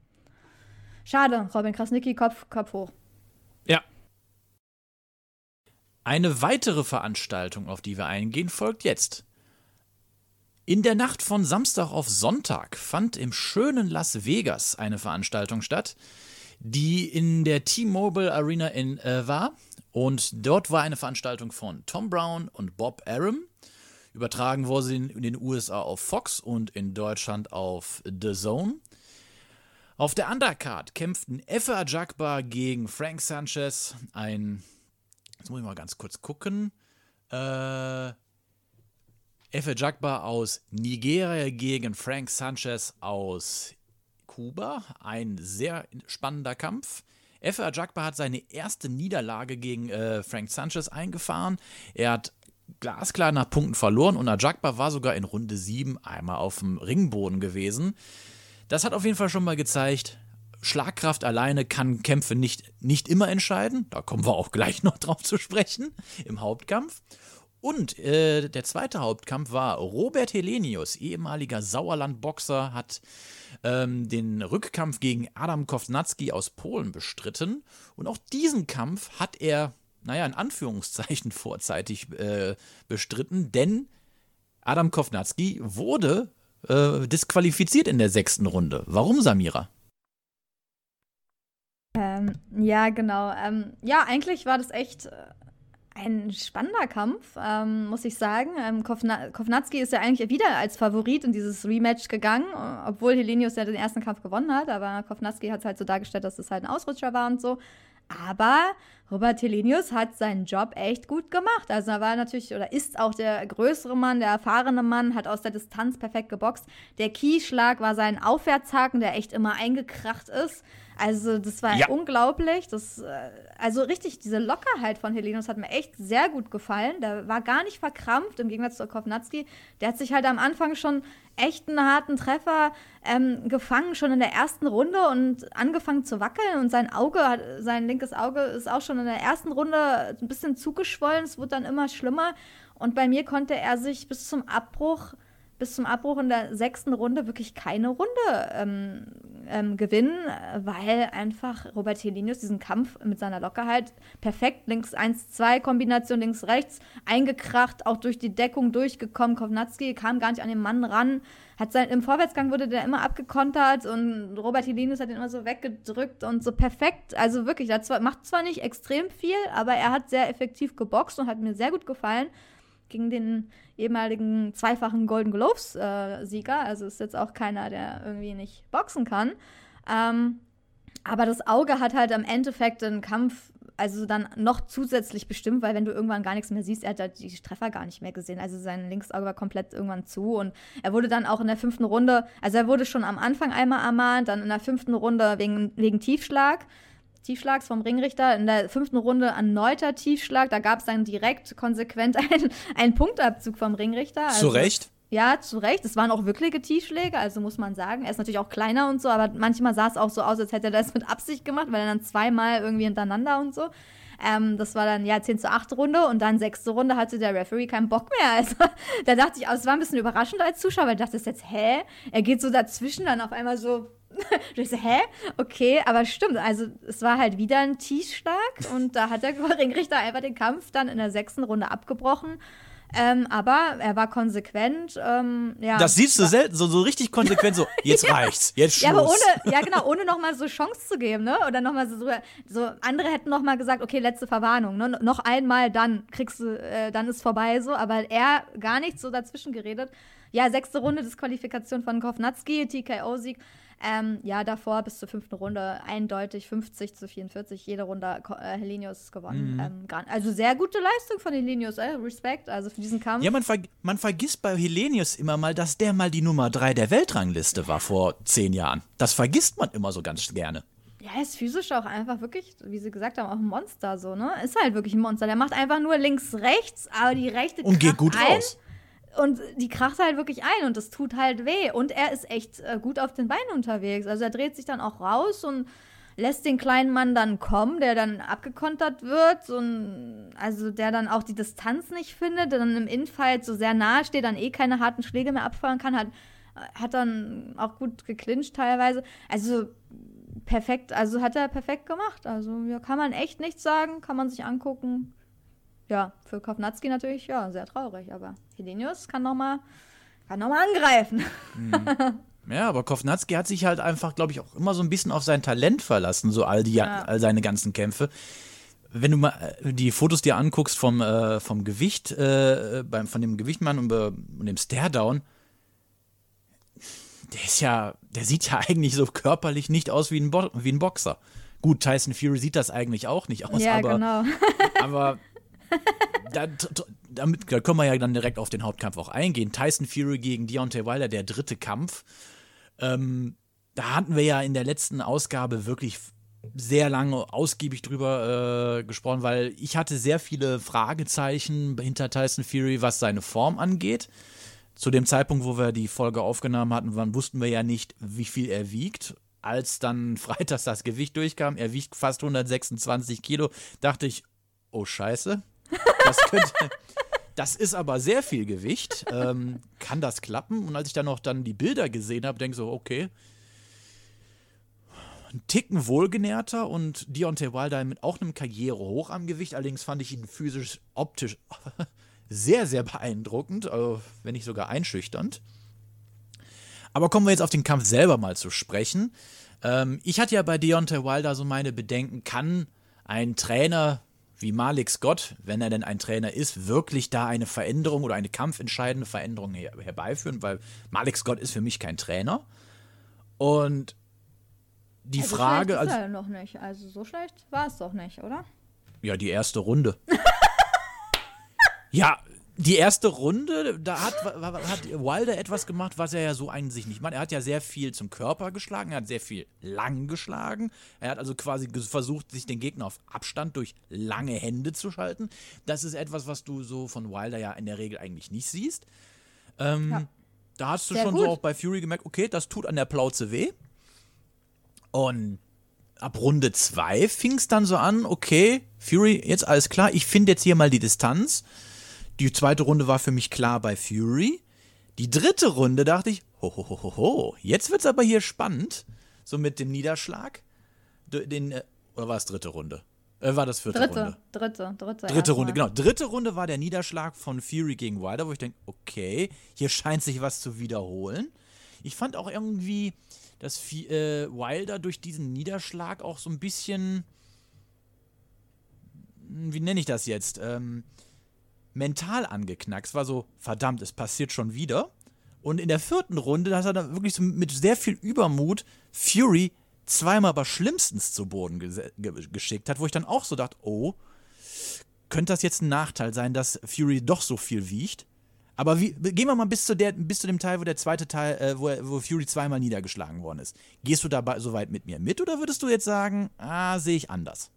S3: Schade, Robin Krasnicki, Kopf, Kopf hoch.
S2: Ja. Eine weitere Veranstaltung, auf die wir eingehen, folgt jetzt. In der Nacht von Samstag auf Sonntag fand im schönen Las Vegas eine Veranstaltung statt, die in der T-Mobile Arena in, äh, war. Und dort war eine Veranstaltung von Tom Brown und Bob Arum. Übertragen wurde sie in, in den USA auf Fox und in Deutschland auf The Zone. Auf der Undercard kämpften Efe Ajagba gegen Frank Sanchez. Ein. Jetzt muss ich mal ganz kurz gucken. Äh. Efe Ajagba aus Nigeria gegen Frank Sanchez aus Kuba. Ein sehr spannender Kampf. Efe Ajagba hat seine erste Niederlage gegen äh, Frank Sanchez eingefahren. Er hat glasklar nach Punkten verloren und Ajagba war sogar in Runde 7 einmal auf dem Ringboden gewesen. Das hat auf jeden Fall schon mal gezeigt, Schlagkraft alleine kann Kämpfe nicht, nicht immer entscheiden. Da kommen wir auch gleich noch drauf zu sprechen im Hauptkampf. Und äh, der zweite Hauptkampf war Robert Helenius, ehemaliger Sauerland-Boxer, hat ähm, den Rückkampf gegen Adam Kovnatski aus Polen bestritten. Und auch diesen Kampf hat er, naja, in Anführungszeichen vorzeitig äh, bestritten, denn Adam Kovnatski wurde äh, disqualifiziert in der sechsten Runde. Warum, Samira?
S3: Ähm, ja, genau. Ähm, ja, eigentlich war das echt äh, ein spannender Kampf, ähm, muss ich sagen. Ähm, Kovna Kovnatski ist ja eigentlich wieder als Favorit in dieses Rematch gegangen, obwohl Helenius ja den ersten Kampf gewonnen hat. Aber Kovnatski hat es halt so dargestellt, dass es halt ein Ausrutscher war und so. Aber Robert Helenius hat seinen Job echt gut gemacht. Also er war natürlich oder ist auch der größere Mann, der erfahrene Mann, hat aus der Distanz perfekt geboxt. Der Keyschlag war sein Aufwärtshaken, der echt immer eingekracht ist. Also, das war
S2: Ja.
S3: unglaublich. Das, äh, also richtig, diese Lockerheit von Helenos hat mir echt sehr gut gefallen. Der war gar nicht verkrampft, im Gegensatz zu Kovnatski. Der hat sich halt am Anfang schon echt einen harten Treffer ähm, gefangen, schon in der ersten Runde und angefangen zu wackeln. Und sein Auge, hat, sein linkes Auge ist auch schon in der ersten Runde ein bisschen zugeschwollen. Es wurde dann immer schlimmer. Und bei mir konnte er sich bis zum Abbruch bis zum Abbruch in der sechsten Runde wirklich keine Runde ähm, ähm, gewinnen, weil einfach Robert Helinius diesen Kampf mit seiner Lockerheit perfekt links 1-2 Kombination links rechts eingekracht, auch durch die Deckung durchgekommen. Kovnatski kam gar nicht an den Mann ran. Hat sein, Im Vorwärtsgang wurde der immer abgekontert und Robert Helinius hat ihn immer so weggedrückt und so perfekt. Also wirklich, er macht zwar nicht extrem viel, aber er hat sehr effektiv geboxt und hat mir sehr gut gefallen gegen den ehemaligen zweifachen Golden Gloves-Sieger. also ist jetzt auch keiner, der irgendwie nicht boxen kann. Ähm, aber das Auge hat halt am Endeffekt den Kampf also dann noch zusätzlich bestimmt, weil wenn du irgendwann gar nichts mehr siehst, er hat halt die Treffer gar nicht mehr gesehen. Also sein Linksauge war komplett irgendwann zu und er wurde dann auch in der fünften Runde, also er wurde schon am Anfang einmal ermahnt, dann in der fünften Runde wegen, wegen Tiefschlag. Tiefschlags vom Ringrichter. In der fünften Runde erneuter Tiefschlag. Da gab es dann direkt konsequent einen, einen Punktabzug vom Ringrichter.
S2: Zu Recht?
S3: Ja, zu Recht. Es waren auch wirkliche Tiefschläge, also muss man sagen. Er ist natürlich auch kleiner und so, aber manchmal sah es auch so aus, als hätte er das mit Absicht gemacht, weil er dann zweimal irgendwie hintereinander und so. Ähm, das war dann ja 10 zu 8 Runde und dann sechste Runde hatte der Referee keinen Bock mehr. Also da dachte ich, also, es war ein bisschen überraschend als Zuschauer, weil ich dachte jetzt, hä? Er geht so dazwischen, dann auf einmal so. ich so, hä? Okay, aber stimmt. Also es war halt wieder ein Tiefschlag und da hat der Ringrichter einfach den Kampf dann in der sechsten Runde abgebrochen. Ähm, aber er war konsequent. Ähm, ja.
S2: Das siehst du selten, so, so richtig konsequent, so, jetzt reicht's, jetzt Schluss.
S3: Ja, aber ohne, ja genau, ohne nochmal so Chance zu geben, ne? Oder nochmal so, so, andere hätten nochmal gesagt, okay, letzte Verwarnung, ne? Noch einmal, dann kriegst du, äh, dann ist vorbei so, aber er gar nichts so dazwischen geredet. Ja, sechste Runde Disqualifikation von Kovnatski, TKO-Sieg. Ähm, ja, davor bis zur fünften Runde eindeutig 50 zu 44, jede Runde äh, Helenius gewonnen.
S2: Mhm.
S3: Ähm, also sehr gute Leistung von Helenius, äh, Respekt, also für diesen Kampf.
S2: Ja, man, ver man vergisst bei Helenius immer mal, dass der mal die Nummer 3 der Weltrangliste war vor zehn Jahren. Das vergisst man immer so ganz gerne.
S3: Ja, er ist physisch auch einfach wirklich, wie sie gesagt haben, auch ein Monster so, ne? Ist halt wirklich ein Monster. Der macht einfach nur links, rechts, aber die rechte
S2: Und geht gut
S3: ein.
S2: raus.
S3: Und die kracht halt wirklich ein und das tut halt weh. Und er ist echt äh, gut auf den Beinen unterwegs. Also er dreht sich dann auch raus und lässt den kleinen Mann dann kommen, der dann abgekontert wird. Und also der dann auch die Distanz nicht findet, der dann im Infight so sehr nahe steht, dann eh keine harten Schläge mehr abfeuern kann, hat, hat dann auch gut geclincht teilweise. Also perfekt, also hat er perfekt gemacht. Also ja, kann man echt nichts sagen, kann man sich angucken. Ja, für Kovnatski natürlich, ja, sehr traurig, aber Helenius kann nochmal kann noch mal angreifen.
S2: Ja, aber Kovnatski hat sich halt einfach, glaube ich, auch immer so ein bisschen auf sein Talent verlassen, so all, die,
S3: Ja.
S2: all seine ganzen Kämpfe. Wenn du mal äh, die Fotos dir anguckst vom, äh, vom Gewicht, äh, beim, von dem Gewichtmann und, und dem Staredown, der ist ja, der sieht ja eigentlich so körperlich nicht aus wie ein, Bo wie ein Boxer. Gut, Tyson Fury sieht das eigentlich auch nicht aus,
S3: ja,
S2: aber,
S3: genau.
S2: aber da, damit da können wir ja dann direkt auf den Hauptkampf auch eingehen. Tyson Fury gegen Deontay Wilder, der dritte Kampf. Ähm, da hatten wir ja in der letzten Ausgabe wirklich sehr lange ausgiebig drüber äh, gesprochen, weil ich hatte sehr viele Fragezeichen hinter Tyson Fury, was seine Form angeht. Zu dem Zeitpunkt, wo wir die Folge aufgenommen hatten, waren, wussten wir ja nicht, wie viel er wiegt. Als dann freitags das Gewicht durchkam, er wiegt fast 126 Kilo, dachte ich, oh Scheiße, das könnte. Das ist aber sehr viel Gewicht. Ähm, kann das klappen? Und als ich dann noch dann die Bilder gesehen habe, denke ich so, okay. Ein Ticken wohlgenährter und Deontay Wilder mit auch einem Karrierehoch am Gewicht. Allerdings fand ich ihn physisch, optisch sehr, sehr beeindruckend, also wenn nicht sogar einschüchternd. Aber kommen wir jetzt auf den Kampf selber mal zu sprechen. Ähm, ich hatte ja bei Deontay Wilder so meine Bedenken, kann ein Trainer wie Malik Scott, wenn er denn ein Trainer ist, wirklich da eine Veränderung oder eine kampfentscheidende Veränderung her herbeiführen, weil Malik Scott ist für mich kein Trainer. Und die
S3: Also
S2: Frage,
S3: ist
S2: also,
S3: er noch nicht. Also so schlecht war es doch nicht, oder?
S2: ja, die erste Runde. ja, die erste Runde, da hat, hat Wilder etwas gemacht, was er ja so eigentlich nicht macht. Er hat ja sehr viel zum Körper geschlagen, er hat sehr viel lang geschlagen. Er hat also quasi versucht, sich den Gegner auf Abstand durch lange Hände zu schalten. Das ist etwas, was du so von Wilder ja in der Regel eigentlich nicht siehst. Ähm, ja. Da hast du sehr schon gut. so auch bei Fury gemerkt, okay, das tut an der Plauze weh. Und ab Runde 2 fing es dann so an, okay, Fury, jetzt alles klar, ich finde jetzt hier mal die Distanz. Die zweite Runde war für mich klar bei Fury. Die dritte Runde dachte ich, ho, ho, ho, ho, jetzt wird's aber hier spannend, so mit dem Niederschlag. Den, äh, oder war es dritte Runde? Äh, war das vierte
S3: dritte,
S2: Runde?
S3: Dritte, dritte.
S2: Dritte Runde, genau. Dritte Runde war der Niederschlag von Fury gegen Wilder, wo ich denke, okay, hier scheint sich was zu wiederholen. Ich fand auch irgendwie, dass äh, Wilder durch diesen Niederschlag auch so ein bisschen, wie nenne ich das jetzt, ähm, mental angeknackst. War so, verdammt, es passiert schon wieder. Und in der vierten Runde hat er dann wirklich so mit sehr viel Übermut Fury zweimal aber schlimmstens zu Boden ge geschickt hat, wo ich dann auch so dachte, oh, könnte das jetzt ein Nachteil sein, dass Fury doch so viel wiegt? Aber wie, gehen wir mal bis zu, der, bis zu dem Teil, wo der zweite Teil, äh, wo, wo Fury zweimal niedergeschlagen worden ist. Gehst du dabei so weit mit mir mit oder würdest du jetzt sagen, ah, sehe ich anders?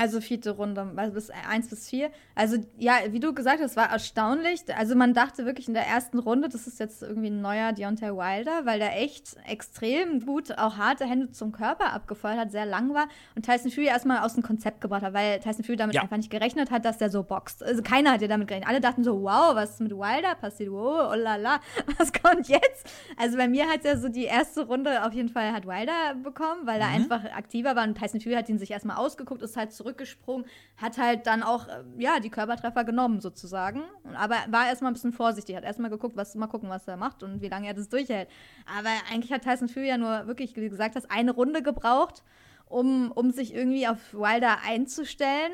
S3: Also vierte Runde, also bis 1 bis 4. Also ja, wie du gesagt hast, war erstaunlich. Also man dachte wirklich in der ersten Runde, das ist jetzt irgendwie ein neuer Deontay Wilder, weil der echt extrem gut auch harte Hände zum Körper abgefeuert hat, sehr lang war und Tyson Fury erstmal aus dem Konzept gebracht hat, weil Tyson Fury damit ja. einfach nicht gerechnet hat, dass der so boxt. Also keiner hat ja damit gerechnet. Alle dachten so, wow, was ist mit Wilder passiert? Wow, oh la la, was kommt jetzt? Also bei mir hat er so die erste Runde auf jeden Fall hat Wilder bekommen, weil er mhm. einfach aktiver war und Tyson Fury hat ihn sich erstmal ausgeguckt, ist halt zurückgesprungen, hat halt dann auch, äh, ja, die Körpertreffer genommen sozusagen. Aber war erstmal ein bisschen vorsichtig, hat erstmal geguckt, was, mal gucken, was er macht und wie lange er das durchhält. Aber eigentlich hat Tyson Fury ja nur wirklich, wie gesagt hast, eine Runde gebraucht, um, um sich irgendwie auf Wilder einzustellen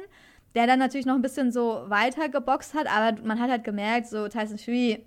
S3: der dann natürlich noch ein bisschen so weiter geboxt hat, aber man hat halt gemerkt, so Tyson Fury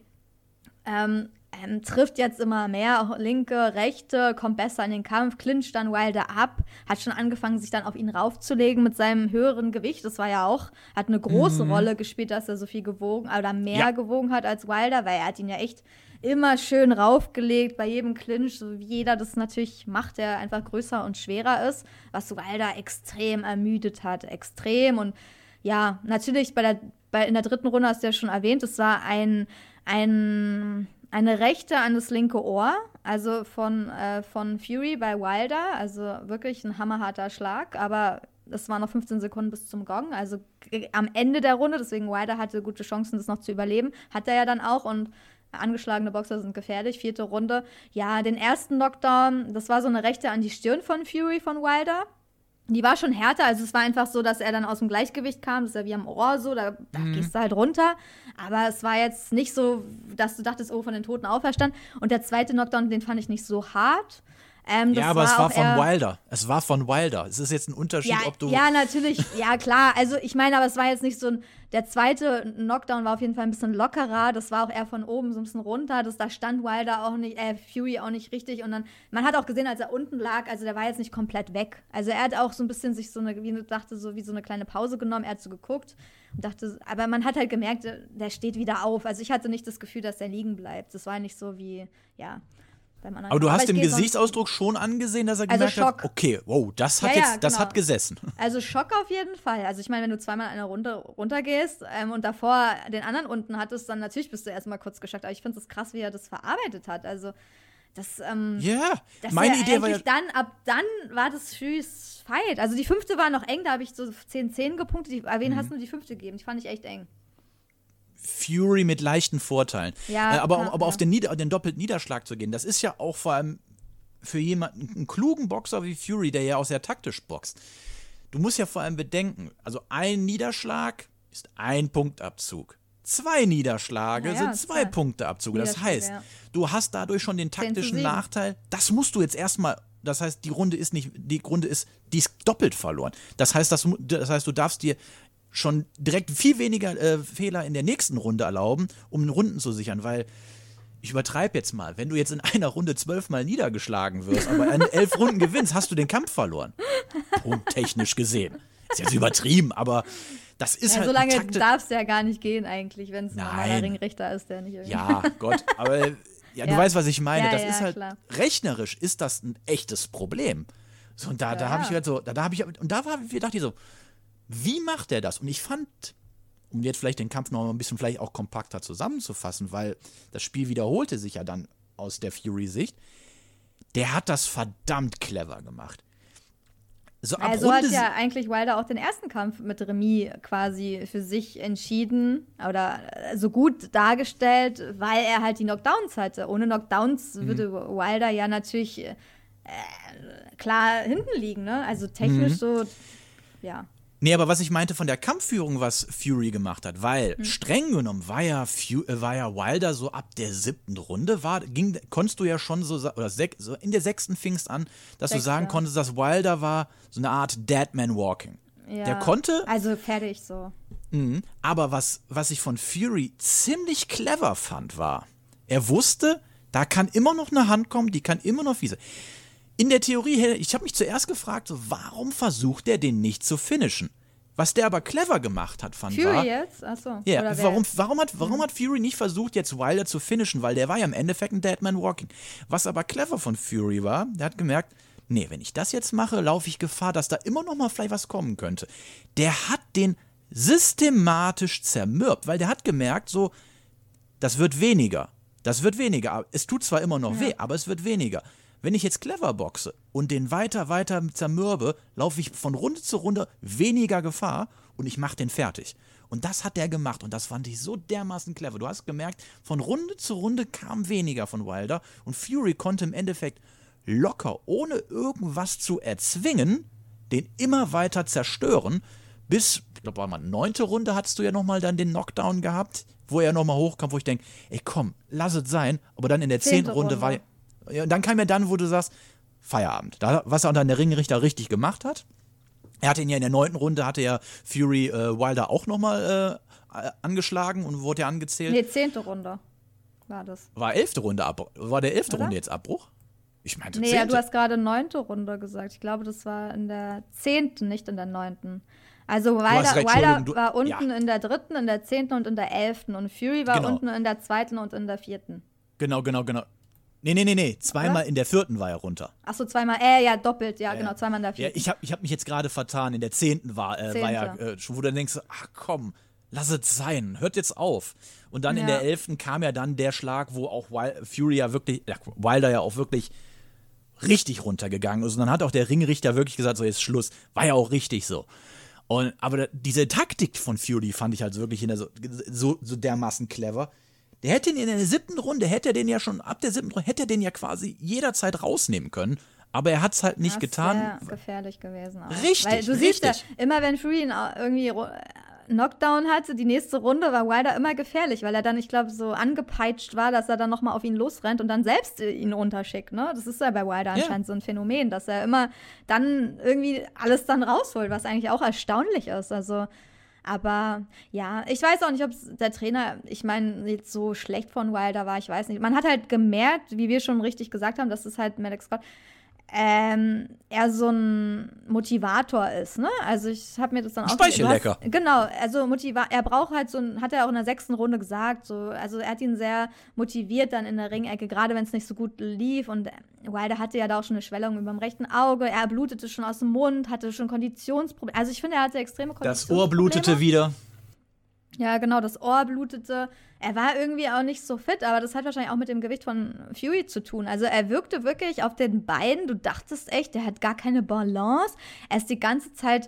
S3: ähm, ähm, trifft jetzt immer mehr, linke, rechte, kommt besser in den Kampf, clincht dann Wilder ab, hat schon angefangen, sich dann auf ihn raufzulegen mit seinem höheren Gewicht. Das war ja auch, hat eine große mhm. Rolle gespielt, dass er so viel gewogen oder mehr ja. gewogen hat als Wilder, weil er hat ihn ja echt immer schön raufgelegt bei jedem Clinch, so wie jeder das natürlich macht, der einfach größer und schwerer ist, was Wilder extrem ermüdet hat, extrem. Und ja, natürlich bei der, bei, in der dritten Runde hast du ja schon erwähnt, es war ein, ein eine rechte an das linke Ohr, also von, äh, von Fury bei Wilder, also wirklich ein hammerharter Schlag, aber es waren noch 15 Sekunden bis zum Gong, also am Ende der Runde, deswegen Wilder hatte gute Chancen, das noch zu überleben, hat er ja dann auch. Und angeschlagene Boxer sind gefährlich, vierte Runde. Ja, den ersten Knockdown, das war so eine rechte an die Stirn von Fury von Wilder die war schon härter. Also es war einfach so, dass er dann aus dem Gleichgewicht kam. Das ist ja wie am Ohr so, da, da mhm. gehst du halt runter. Aber es war jetzt nicht so, dass du dachtest, oh, von den Toten auferstanden. Und der zweite Knockdown, den fand ich nicht so hart.
S2: Ähm, ja, aber es war von Wilder. Es war von Wilder. Es ist jetzt ein Unterschied,
S3: ja,
S2: ob du.
S3: Ja, natürlich. Ja, klar. Also, ich meine, aber es war jetzt nicht so ein. Der zweite Knockdown war auf jeden Fall ein bisschen lockerer. Das war auch eher von oben so ein bisschen runter. Das, da stand Wilder auch nicht, äh, Fury auch nicht richtig. Und dann, man hat auch gesehen, als er unten lag, also der war jetzt nicht komplett weg. Also, er hat auch so ein bisschen sich so eine, wie dachte, so wie so eine kleine Pause genommen. Er hat so geguckt und dachte, aber man hat halt gemerkt, der steht wieder auf. Also, ich hatte nicht das Gefühl, dass er liegen bleibt. Das war nicht so wie, ja.
S2: Aber du hast dem Gesichtsausdruck schon angesehen, dass er also gemerkt Schock. hat, okay, wow, das hat ja, jetzt, ja, das genau. hat gesessen.
S3: Also Schock auf jeden Fall. Also ich meine, wenn du zweimal eine Runde runtergehst ähm, und davor den anderen unten hattest, dann natürlich bist du erstmal kurz geschockt. Aber ich finde es krass, wie er das verarbeitet hat. Also das, ähm,
S2: yeah. meine Idee war ja
S3: dann, ab dann war das Füß Fight. Also die fünfte war noch eng, da habe ich so 10, 10 gepunktet. Wen mhm. hast du die fünfte gegeben? Die fand ich echt eng.
S2: Fury mit leichten Vorteilen. Ja, äh, aber, klar, aber ja. auf den, Nieder den doppelten Niederschlag zu gehen, das ist ja auch vor allem für jemanden, einen klugen Boxer wie Fury, der ja auch sehr taktisch boxt. Du musst ja vor allem bedenken, also ein Niederschlag ist ein Punktabzug. Zwei Niederschläge ja, sind zwei Punkteabzüge. Das heißt, du hast dadurch schon den taktischen Nachteil. Das musst du jetzt erstmal das heißt, die Runde ist nicht, die Runde ist, die ist doppelt verloren. Das heißt, das, das heißt, du darfst dir schon direkt viel weniger äh, Fehler in der nächsten Runde erlauben, um Runden zu sichern, weil ich übertreibe jetzt mal, wenn du jetzt in einer Runde zwölfmal niedergeschlagen wirst, aber in elf Runden gewinnst, hast du den Kampf verloren. Punkttechnisch gesehen. Ist jetzt übertrieben, aber das ist
S3: Ja,
S2: halt
S3: so lange darf es ja gar nicht gehen eigentlich, wenn es ein normaler. Ringrichter ist, der nicht irgendwie.
S2: Ja, Gott, aber ja, du
S3: Ja.
S2: weißt, was ich meine.
S3: Ja,
S2: das ist halt
S3: klar.
S2: rechnerisch ist das ein echtes Problem. So, und da, da habe ich halt so, da, da habe ich und da war, wir dachte ich so, wie macht er das? Und ich fand, um jetzt vielleicht den Kampf noch mal ein bisschen vielleicht auch kompakter zusammenzufassen, weil das Spiel wiederholte sich ja dann aus der Fury-Sicht, der hat das verdammt clever gemacht. So ab
S3: Also hat
S2: Runde
S3: ja eigentlich Wilder auch den ersten Kampf mit Remis quasi für sich entschieden oder äh, so gut dargestellt, weil er halt die Knockdowns hatte. Ohne Knockdowns
S2: Mhm.
S3: würde Wilder ja natürlich äh, klar hinten liegen, ne? Also technisch
S2: Mhm.
S3: so, ja.
S2: Nee, aber was ich meinte von der Kampfführung, was Fury gemacht hat, weil
S3: Hm.
S2: streng genommen war ja, Fu äh, war ja Wilder so ab der siebten Runde, war, ging, konntest du ja schon so, oder sech, so in der sechsten fingst an, dass du
S3: Sechste.
S2: sagen konntest, dass Wilder war so eine Art Deadman Walking.
S3: ja.
S2: Der konnte,
S3: Also fertig so.
S2: Mhm. Aber was, was ich von Fury ziemlich clever fand, war, er wusste, da kann immer noch eine Hand kommen, die kann immer noch fiese. In der Theorie, ich habe mich zuerst gefragt, warum versucht er den nicht zu finishen? Was der aber clever gemacht hat, fand war,
S3: Fury jetzt? Achso.
S2: ja,
S3: wer
S2: warum, warum, hat, warum hat Fury nicht versucht, jetzt Wilder zu finishen? Weil der war ja im Endeffekt ein Deadman Walking. Was aber clever von Fury war, der hat gemerkt, nee, wenn ich das jetzt mache, laufe ich Gefahr, dass da immer noch mal vielleicht was kommen könnte. Der hat den systematisch zermürbt, weil der hat gemerkt, so, das wird weniger. Das wird weniger. Es tut zwar immer noch weh, aber es wird weniger. Wenn ich jetzt clever boxe und den weiter, weiter zermürbe, laufe ich von Runde zu Runde weniger Gefahr und ich mache den fertig. Und das hat der gemacht und das fand ich so dermaßen clever. Du hast gemerkt, von Runde zu Runde kam weniger von Wilder und Fury konnte im Endeffekt locker, ohne irgendwas zu erzwingen, den immer weiter zerstören, bis, ich glaube, war mal neunte Runde hattest du ja nochmal dann den Knockdown gehabt, wo er nochmal hochkam, wo ich denke, ey komm, lass es sein. Aber dann in der zehnten
S3: Zehnte
S2: Runde, war
S3: Runde.
S2: Ja, und dann kam ja dann, wo du sagst, Feierabend. Da, was er dann der Ringrichter richtig gemacht hat. Er hatte ihn ja in der neunten Runde, hatte ja Fury äh, Wilder auch nochmal äh, angeschlagen und wurde ja angezählt.
S3: Nee, zehnte Runde war das.
S2: War elfte Runde Abbruch. War der elfte
S3: Oder?
S2: Runde jetzt Abbruch? Ich meinte
S3: Nee, ja, du hast gerade neunte Runde gesagt. Ich glaube, das war in der zehnten, nicht in der neunten. Also Wilder,
S2: recht,
S3: Wilder
S2: du-
S3: war unten
S2: ja.
S3: in der dritten, in der zehnten und in der elften. Und Fury war
S2: Genau.
S3: unten in der zweiten und in der vierten.
S2: Genau, genau, genau. Nee, nee, nee, nee. Zweimal in der vierten war er runter.
S3: Achso, zweimal, äh, ja, doppelt, ja, genau, zweimal in der
S2: Ja,
S3: vierten.
S2: ich habe ich hab mich jetzt gerade vertan. In der zehnten war, äh, war ja
S3: Zehnte.
S2: äh, schon, wo du denkst, ach komm, lass es sein, hört jetzt auf. Und dann in
S3: Ja.
S2: der elften kam ja dann der Schlag, wo auch Wil Fury ja wirklich, ja, Wilder ja auch wirklich richtig runtergegangen ist. Und dann hat auch der Ringrichter wirklich gesagt, so jetzt Schluss. War ja auch richtig so. Und, aber diese Taktik von Fury fand ich halt wirklich in so, so, so dermaßen clever. Der hätte ihn in der siebten Runde, hätte er den ja schon, ab der siebten Runde, hätte er den ja quasi jederzeit rausnehmen können. Aber er hat es halt nicht
S3: Das
S2: getan.
S3: wär gefährlich gewesen. Auch.
S2: Richtig,
S3: Weil du siehst
S2: richtig.
S3: ja, immer wenn Fury ihn irgendwie ru- Knockdown hatte, die nächste Runde war Wilder immer gefährlich, weil er dann, ich glaube, so angepeitscht war, dass er dann nochmal auf ihn losrennt und dann selbst äh, ihn runterschickt. Ne? Das ist ja bei Wilder
S2: Ja.
S3: anscheinend so ein Phänomen, dass er immer dann irgendwie alles dann rausholt, was eigentlich auch erstaunlich ist. Also, aber ja, ich weiß auch nicht, ob der Trainer, ich meine, jetzt so schlecht von Wilder war, ich weiß nicht. Man hat halt gemerkt, wie wir schon richtig gesagt haben, dass es halt Maddox Scott ähm, er so ein Motivator ist, ne? Also ich habe mir das dann auch
S2: Speichellecker.
S3: Hast- Genau, also motiva er braucht halt so ein, hat er auch in der sechsten Runde gesagt, so, also er hat ihn sehr motiviert dann in der Ringecke, gerade wenn es nicht so gut lief und Wilder hatte ja da auch schon eine Schwellung über dem rechten Auge, er blutete schon aus dem Mund, hatte schon Konditionsprobleme, also ich finde, er hatte extreme
S2: Das
S3: Konditionsprobleme.
S2: Ohr blutete wieder.
S3: Ja, genau, das Ohr blutete. Er war irgendwie auch nicht so fit, aber das hat wahrscheinlich auch mit dem Gewicht von Fury zu tun. Also er wirkte wirklich auf den Beinen, du dachtest echt, der hat gar keine Balance. Er ist die ganze Zeit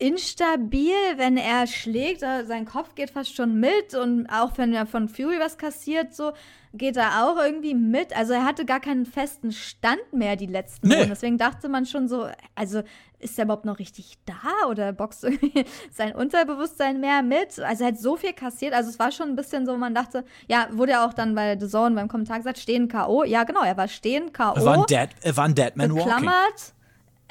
S3: instabil, wenn er schlägt, äh, sein Kopf geht fast schon mit und auch wenn er von Fury was kassiert, so geht er auch irgendwie mit. Also er hatte gar keinen festen Stand mehr die letzten
S2: Nee.
S3: Runden. Deswegen dachte man schon so, also ist er überhaupt noch richtig da oder boxt irgendwie sein Unterbewusstsein mehr mit? Also er hat so viel kassiert. Also es war schon ein bisschen so, man dachte, ja, wurde ja auch dann bei The Zone beim Kommentar gesagt, stehen K.O. Ja, genau, er war stehen K.O.
S2: Er war ein, Dead, er war ein Deadman Walking.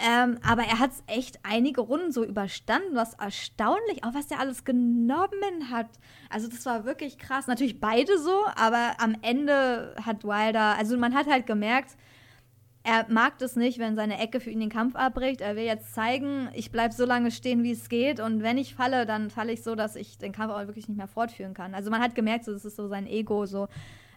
S3: Ähm, aber er hat es echt einige Runden so überstanden, was erstaunlich, auch was er alles genommen hat. Also das war wirklich krass. Natürlich beide so, aber am Ende hat Wilder, also man hat halt gemerkt, er mag das nicht, wenn seine Ecke für ihn den Kampf abbricht. Er will jetzt zeigen, ich bleibe so lange stehen, wie es geht. Und wenn ich falle, dann falle ich so, dass ich den Kampf auch wirklich nicht mehr fortführen kann. Also man hat gemerkt, so, das ist so sein Ego, so.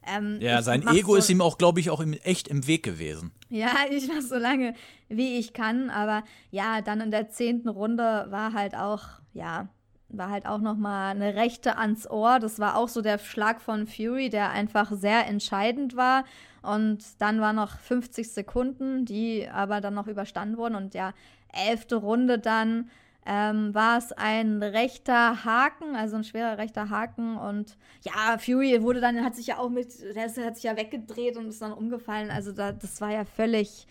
S3: Ähm,
S2: ja, sein Ego so, ist ihm auch, glaube ich, auch im, echt im Weg gewesen.
S3: Ja, ich mach so lange, wie ich kann. Aber ja, dann in der zehnten Runde war halt auch, ja, war halt auch noch mal eine Rechte ans Ohr. Das war auch so der Schlag von Fury, der einfach sehr entscheidend war. Und dann war noch 50 Sekunden, die aber dann noch überstanden wurden. Und ja, elfte Runde dann ähm, war es ein rechter Haken, also ein schwerer rechter Haken. Und ja, Fury wurde dann, hat sich ja auch mit, der hat sich ja weggedreht und ist dann umgefallen. Also da, das war ja völlig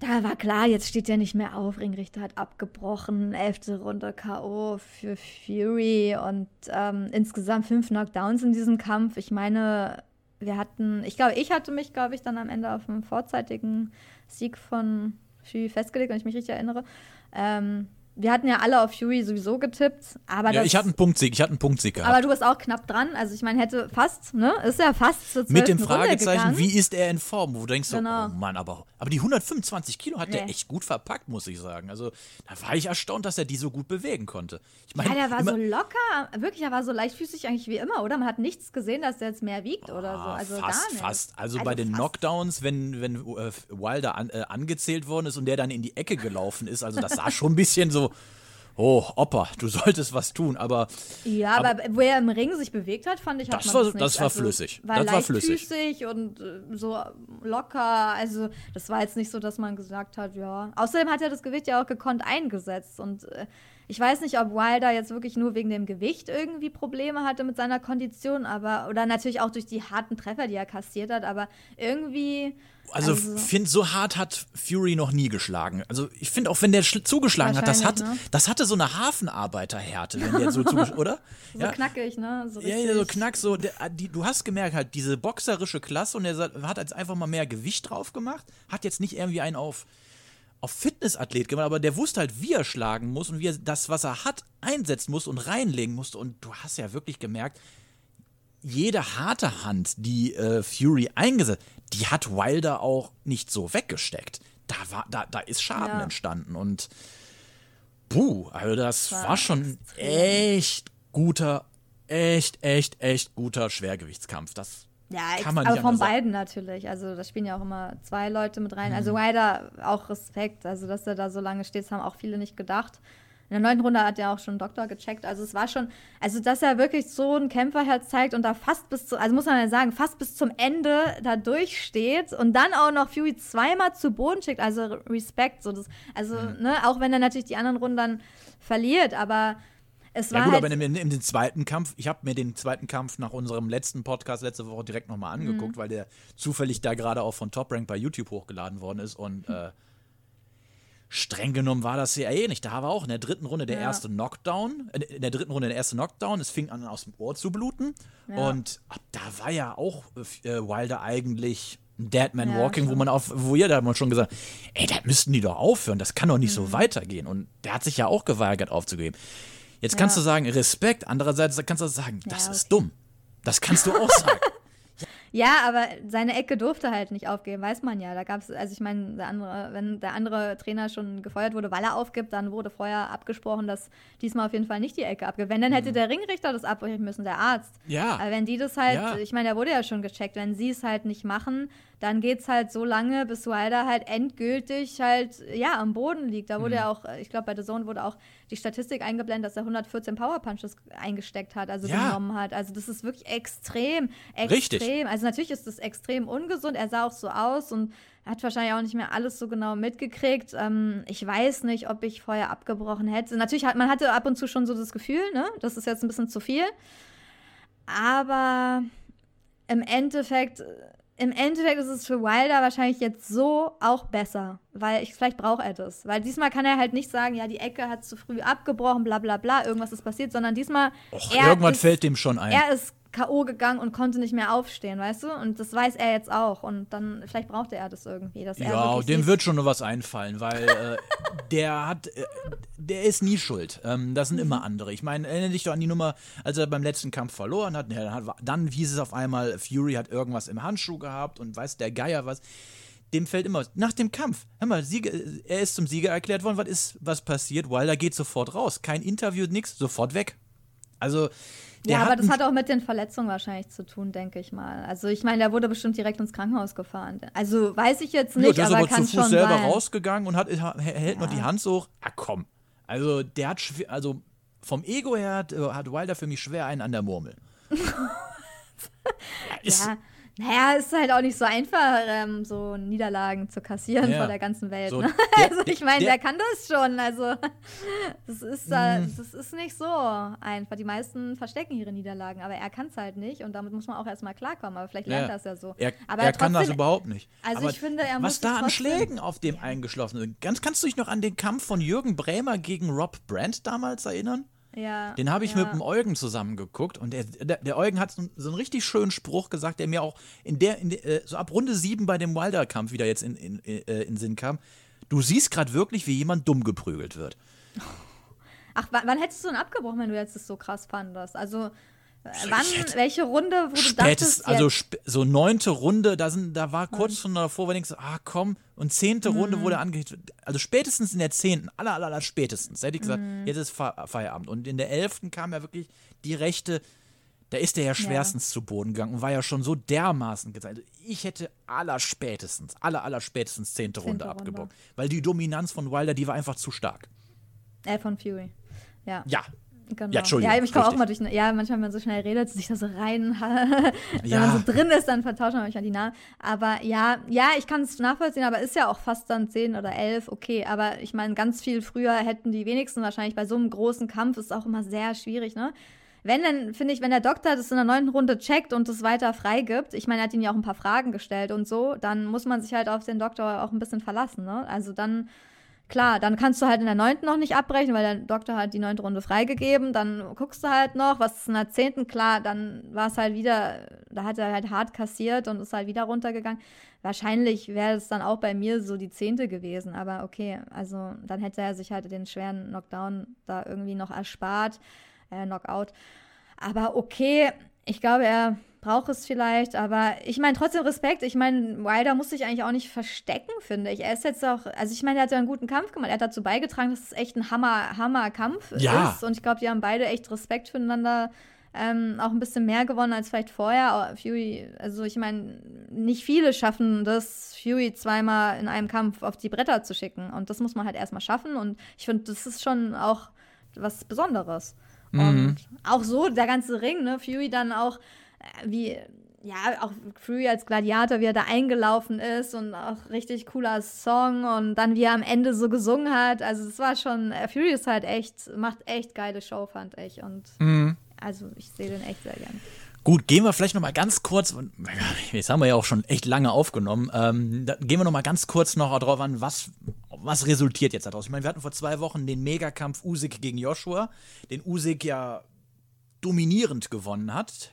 S3: da war klar, jetzt steht er nicht mehr auf. Ringrichter hat abgebrochen. Elfte Runde K.O. für Fury und ähm, insgesamt fünf Knockdowns in diesem Kampf. Ich meine, wir hatten, ich glaube, ich hatte mich, glaube ich, dann am Ende auf einen vorzeitigen Sieg von Fury festgelegt, wenn ich mich richtig erinnere. Ähm, wir hatten ja alle auf Fury sowieso getippt, aber
S2: ja, ich hatte einen Punktsieg, ich hatte einen Punktsieg gehabt.
S3: Aber du bist auch knapp dran, also ich meine, hätte fast, ne, ist ja fast zur
S2: Mit dem Fragezeichen, wie ist er in Form? Wo du denkst
S3: genau.
S2: so, oh Mann, aber, aber die 125 Kilo hat nee. der echt gut verpackt, muss ich sagen. Also da war ich erstaunt, dass er die so gut bewegen konnte. Ich mein,
S3: ja, der war so locker, wirklich, er war so leichtfüßig eigentlich wie immer, oder? Man hat nichts gesehen, dass der jetzt mehr wiegt oh, oder so. Also
S2: fast, fast. Also, also bei den fast. Knockdowns, wenn, wenn äh, Wilder an, äh, angezählt worden ist und der dann in die Ecke gelaufen ist, also das sah schon ein bisschen so oh, Opa, du solltest was tun, aber.
S3: Ja, aber, aber wo er im Ring sich bewegt hat, fand ich, hat
S2: das war,
S3: das, nicht.
S2: das war also, flüssig.
S3: War
S2: das war
S3: flüssig. und äh, so locker. Also, das war jetzt nicht so, dass man gesagt hat, ja. Außerdem hat er das Gewicht ja auch gekonnt eingesetzt und. Äh, ich weiß nicht, ob Wilder jetzt wirklich nur wegen dem Gewicht irgendwie Probleme hatte mit seiner Kondition, aber oder natürlich auch durch die harten Treffer, die er kassiert hat, aber irgendwie
S2: also, also finde, so hart hat Fury noch nie geschlagen. Also ich finde auch, wenn der zugeschlagen hat, das hat, ne? das hatte so eine Hafenarbeiterhärte, wenn der so zugeschlagen, oder?
S3: so ja. knackig, ne?
S2: So ja, ja, so knack, so. Der, die, du hast gemerkt halt diese boxerische Klasse und er hat jetzt einfach mal mehr Gewicht drauf gemacht, hat jetzt nicht irgendwie einen auf auf Fitnessathlet gemacht, aber der wusste halt, wie er schlagen muss und wie er das, was er hat, einsetzen muss und reinlegen musste. Und du hast ja wirklich gemerkt, jede harte Hand, die äh, Fury eingesetzt, die hat Wilder auch nicht so weggesteckt. Da war, da, da ist Schaden ja. entstanden und puh, also das war, war schon echt guter, echt, echt, echt guter Schwergewichtskampf. Das
S3: ja,
S2: kann man
S3: aber von beiden natürlich. Also da spielen ja auch immer zwei Leute mit rein. Also mhm. Also Wilder auch Respekt. Also dass er da so lange steht, das haben auch viele nicht gedacht. In der neunten Runde hat er auch schon Doktor gecheckt. Also es war schon, also dass er wirklich so ein Kämpferherz zeigt und da fast bis zu, also muss man ja sagen, fast bis zum Ende da durchsteht und dann auch noch Fury zweimal zu Boden schickt. Also Respekt. So das, also, mhm. ne, auch wenn er natürlich die anderen Runden dann verliert, aber es war. Ja, gut, halt
S2: aber in, in, in den zweiten Kampf, ich habe mir den zweiten Kampf nach unserem letzten Podcast letzte Woche direkt nochmal angeguckt, mhm. weil der zufällig da gerade auch von Top Rank bei YouTube hochgeladen worden ist und äh, streng genommen war das ja eh nicht. Da war auch in der dritten Runde der ja. erste Knockdown, äh, in der dritten Runde der erste Knockdown, es fing an aus dem Ohr zu bluten ja. und ab da war ja auch äh, Wilder eigentlich Dead Man ja, Walking, schon. wo man auf, wo ihr da mal schon gesagt, ey, da müssten die doch aufhören, das kann doch nicht mhm. so weitergehen. Und der hat sich ja auch geweigert aufzugeben. Jetzt kannst du sagen, Respekt, andererseits kannst du sagen, das okay. ist dumm. Das kannst du auch sagen.
S3: Ja, aber seine Ecke durfte halt nicht aufgeben, weiß man ja. Da gab es, also ich meine, der andere, wenn der andere Trainer schon gefeuert wurde, weil er aufgibt, dann wurde vorher abgesprochen, dass diesmal auf jeden Fall nicht die Ecke abgibt. Wenn, dann hätte mhm. der Ringrichter das abbrechen müssen, der Arzt.
S2: Ja.
S3: Aber wenn die das halt,
S2: ja.
S3: ich meine, der wurde ja schon gecheckt, wenn sie es halt nicht machen, dann geht es halt so lange, bis Wilder halt endgültig halt, ja, am Boden liegt. Da wurde mhm. ja auch, ich glaube, bei The Zone wurde auch die Statistik eingeblendet, dass er 114 Power Punches eingesteckt hat, also ja. genommen hat. Also das ist wirklich extrem, extrem.
S2: Richtig.
S3: Also natürlich ist das extrem ungesund. Er sah auch so aus und hat wahrscheinlich auch nicht mehr alles so genau mitgekriegt. Ähm, ich weiß nicht, ob ich vorher abgebrochen hätte. Natürlich hat man hatte ab und zu schon so das Gefühl, ne, das ist jetzt ein bisschen zu viel. Aber im Endeffekt im Endeffekt ist es für Wilder wahrscheinlich jetzt so auch besser, weil ich, vielleicht braucht er das. Weil diesmal kann er halt nicht sagen, ja, die Ecke hat zu früh abgebrochen, bla bla bla, irgendwas ist passiert, sondern diesmal.
S2: Och, irgendwann ist, fällt dem schon ein.
S3: Er ist K.O. gegangen und konnte nicht mehr aufstehen, weißt du? Und das weiß er jetzt auch. Und dann, vielleicht brauchte er das irgendwie. Dass
S2: ja, dem wird schon noch was einfallen, weil äh, der hat, äh, der ist nie schuld. Ähm, das sind immer andere. Ich meine, erinnere dich doch an die Nummer, als er beim letzten Kampf verloren hat. Ja, dann, hat dann hieß es auf einmal, Fury hat irgendwas im Handschuh gehabt und weiß der Geier was dem fällt immer, nach dem Kampf, hör mal, Sieger, er ist zum Sieger erklärt worden, was ist, was passiert? Wilder geht sofort raus. Kein Interview, nix, sofort weg. Also,
S3: Ja, aber das hat auch mit den Verletzungen wahrscheinlich zu tun, denke ich mal. Also ich meine, der wurde bestimmt direkt ins Krankenhaus gefahren. Also weiß ich jetzt
S2: ja,
S3: nicht,
S2: der ist
S3: aber
S2: aber zu Fuß selber
S3: sein.
S2: rausgegangen und hat, hält noch die Hand so hoch. Ja, komm. Also, der hat, also vom Ego her hat, äh, hat Wilder für mich schwer einen an der Murmel. ja, ist,
S3: Ja, naja, ist halt auch nicht so einfach, ähm, so Niederlagen zu kassieren
S2: Ja.
S3: vor der ganzen Welt.
S2: So,
S3: ne?
S2: der-
S3: also ich meine,
S2: der-
S3: der, kann das schon. Also das ist, äh,
S2: Hm.
S3: das ist nicht so einfach. Die meisten verstecken ihre Niederlagen, aber er kann es halt nicht und damit muss man auch erstmal klarkommen. Aber vielleicht lernt
S2: Ja.
S3: er es ja so.
S2: Er,
S3: aber
S2: er kann das
S3: trotzdem-
S2: überhaupt nicht.
S3: Also
S2: Aber
S3: ich finde, er muss
S2: Was da an
S3: trotzdem-
S2: Schlägen auf dem eingeschlossen sind. Ganz, kannst du dich noch an den Kampf von Jürgen Brämer gegen Rob Brandt damals erinnern?
S3: Ja,
S2: Den habe ich
S3: ja.
S2: mit dem Eugen zusammen geguckt und der, der, der Eugen hat so, so einen richtig schönen Spruch gesagt, der mir auch in der, in der äh, so ab Runde 7 bei dem Wilder-Kampf wieder jetzt in, in, äh, in Sinn kam. Du siehst gerade wirklich, wie jemand dumm geprügelt wird.
S3: Ach, wann, wann hättest du denn abgebrochen, wenn du jetzt das so krass fandest? Also, wann,
S2: ich hätte-
S3: welche Runde, wo du dachtest,
S2: also
S3: jetzt,
S2: sp so neunte Runde, da, sind, da war kurz schon davor, wo du denkst, ah komm, und zehnte Runde
S3: Mhm.
S2: wurde angehitzt. Also spätestens in der zehnten, aller, aller, aller spätestens, hätte ich gesagt,
S3: Mhm.
S2: jetzt ist Fe Feierabend. Und in der elften kam ja wirklich die rechte, da ist der ja schwerstens zu Boden gegangen und war ja schon so dermaßen gezeigt. Also ich hätte aller spätestens, aller, aller spätestens zehnte Runde
S3: Zehnte Runde.
S2: abgebrochen. Weil die Dominanz von Wilder, die war einfach zu stark.
S3: äh, von Fury. Ja.
S2: Ja.
S3: Genau.
S2: Ja, Entschuldigung,
S3: Ja, ich komme auch mal durch. Ja, manchmal, wenn man so schnell redet, sich da so rein. wenn
S2: Ja.
S3: man so drin ist, dann vertauscht man manchmal die Namen. Aber ja, ja, ich kann es nachvollziehen, aber ist ja auch fast dann 10 oder 11, okay. Aber ich meine, ganz viel früher hätten die wenigsten wahrscheinlich bei so einem großen Kampf, ist auch immer sehr schwierig, ne? Wenn dann, finde ich, wenn der Doktor das in der neunten Runde checkt und das weiter freigibt, ich meine, er hat ihm ja auch ein paar Fragen gestellt und so, dann muss man sich halt auf den Doktor auch ein bisschen verlassen, ne? Also dann Klar, dann kannst du halt in der neunten noch nicht abbrechen, weil der Doktor hat die neunte Runde freigegeben. Dann guckst du halt noch, was ist in der zehnten? Klar, dann war es halt wieder, da hat er halt hart kassiert und ist halt wieder runtergegangen. Wahrscheinlich wäre es dann auch bei mir so die zehnte gewesen, aber okay, also dann hätte er sich halt den schweren Knockdown da irgendwie noch erspart, äh, Knockout. Aber okay, ich glaube, er braucht es vielleicht, aber ich meine trotzdem Respekt. Ich meine, Wilder muss sich eigentlich auch nicht verstecken, finde ich. Er ist jetzt auch, also ich meine, er hat ja einen guten Kampf gemacht. Er hat dazu beigetragen, dass es echt ein Hammer, Hammer-Kampf
S2: Ja.
S3: ist. Und ich glaube, die haben beide echt Respekt füreinander. Ähm, auch ein bisschen mehr gewonnen als vielleicht vorher. Fury, also ich meine, nicht viele schaffen das, Fury zweimal in einem Kampf auf die Bretter zu schicken. Und das muss man halt erstmal schaffen. Und ich finde, das ist schon auch was Besonderes. Und auch so der ganze Ring, ne? Fury dann auch, wie, ja, auch Fury als Gladiator, wie er da eingelaufen ist und auch richtig cooler Song und dann wie er am Ende so gesungen hat. Also es war schon, äh, Fury ist halt echt, macht echt geile Show, fand ich. Und also ich sehe den echt sehr gern.
S2: Gut, gehen wir vielleicht noch mal ganz kurz, jetzt haben wir ja auch schon echt lange aufgenommen, ähm, gehen wir noch mal ganz kurz noch drauf an, was, was resultiert jetzt daraus? Ich meine, wir hatten vor zwei Wochen den Megakampf Usyk gegen Joshua, den Usyk ja dominierend gewonnen hat.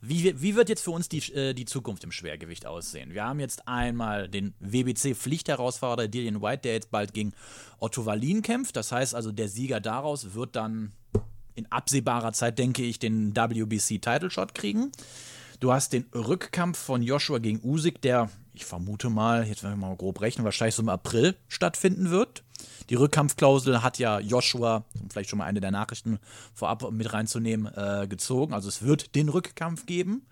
S2: Wie, wie wird jetzt für uns die, äh, die Zukunft im Schwergewicht aussehen? Wir haben jetzt einmal den WBC-Pflichtherausforderer Dillian White, der jetzt bald gegen Otto Wallin kämpft. Das heißt also, der Sieger daraus wird dann in absehbarer Zeit, denke ich, den WBC-Title-Shot kriegen. Du hast den Rückkampf von Joshua gegen Usyk, der, ich vermute mal, jetzt werden wir mal grob rechnen, wahrscheinlich so im April stattfinden wird. Die Rückkampfklausel hat ja Joshua, um vielleicht schon mal eine der Nachrichten vorab mit reinzunehmen, äh, gezogen. Also es wird den Rückkampf geben,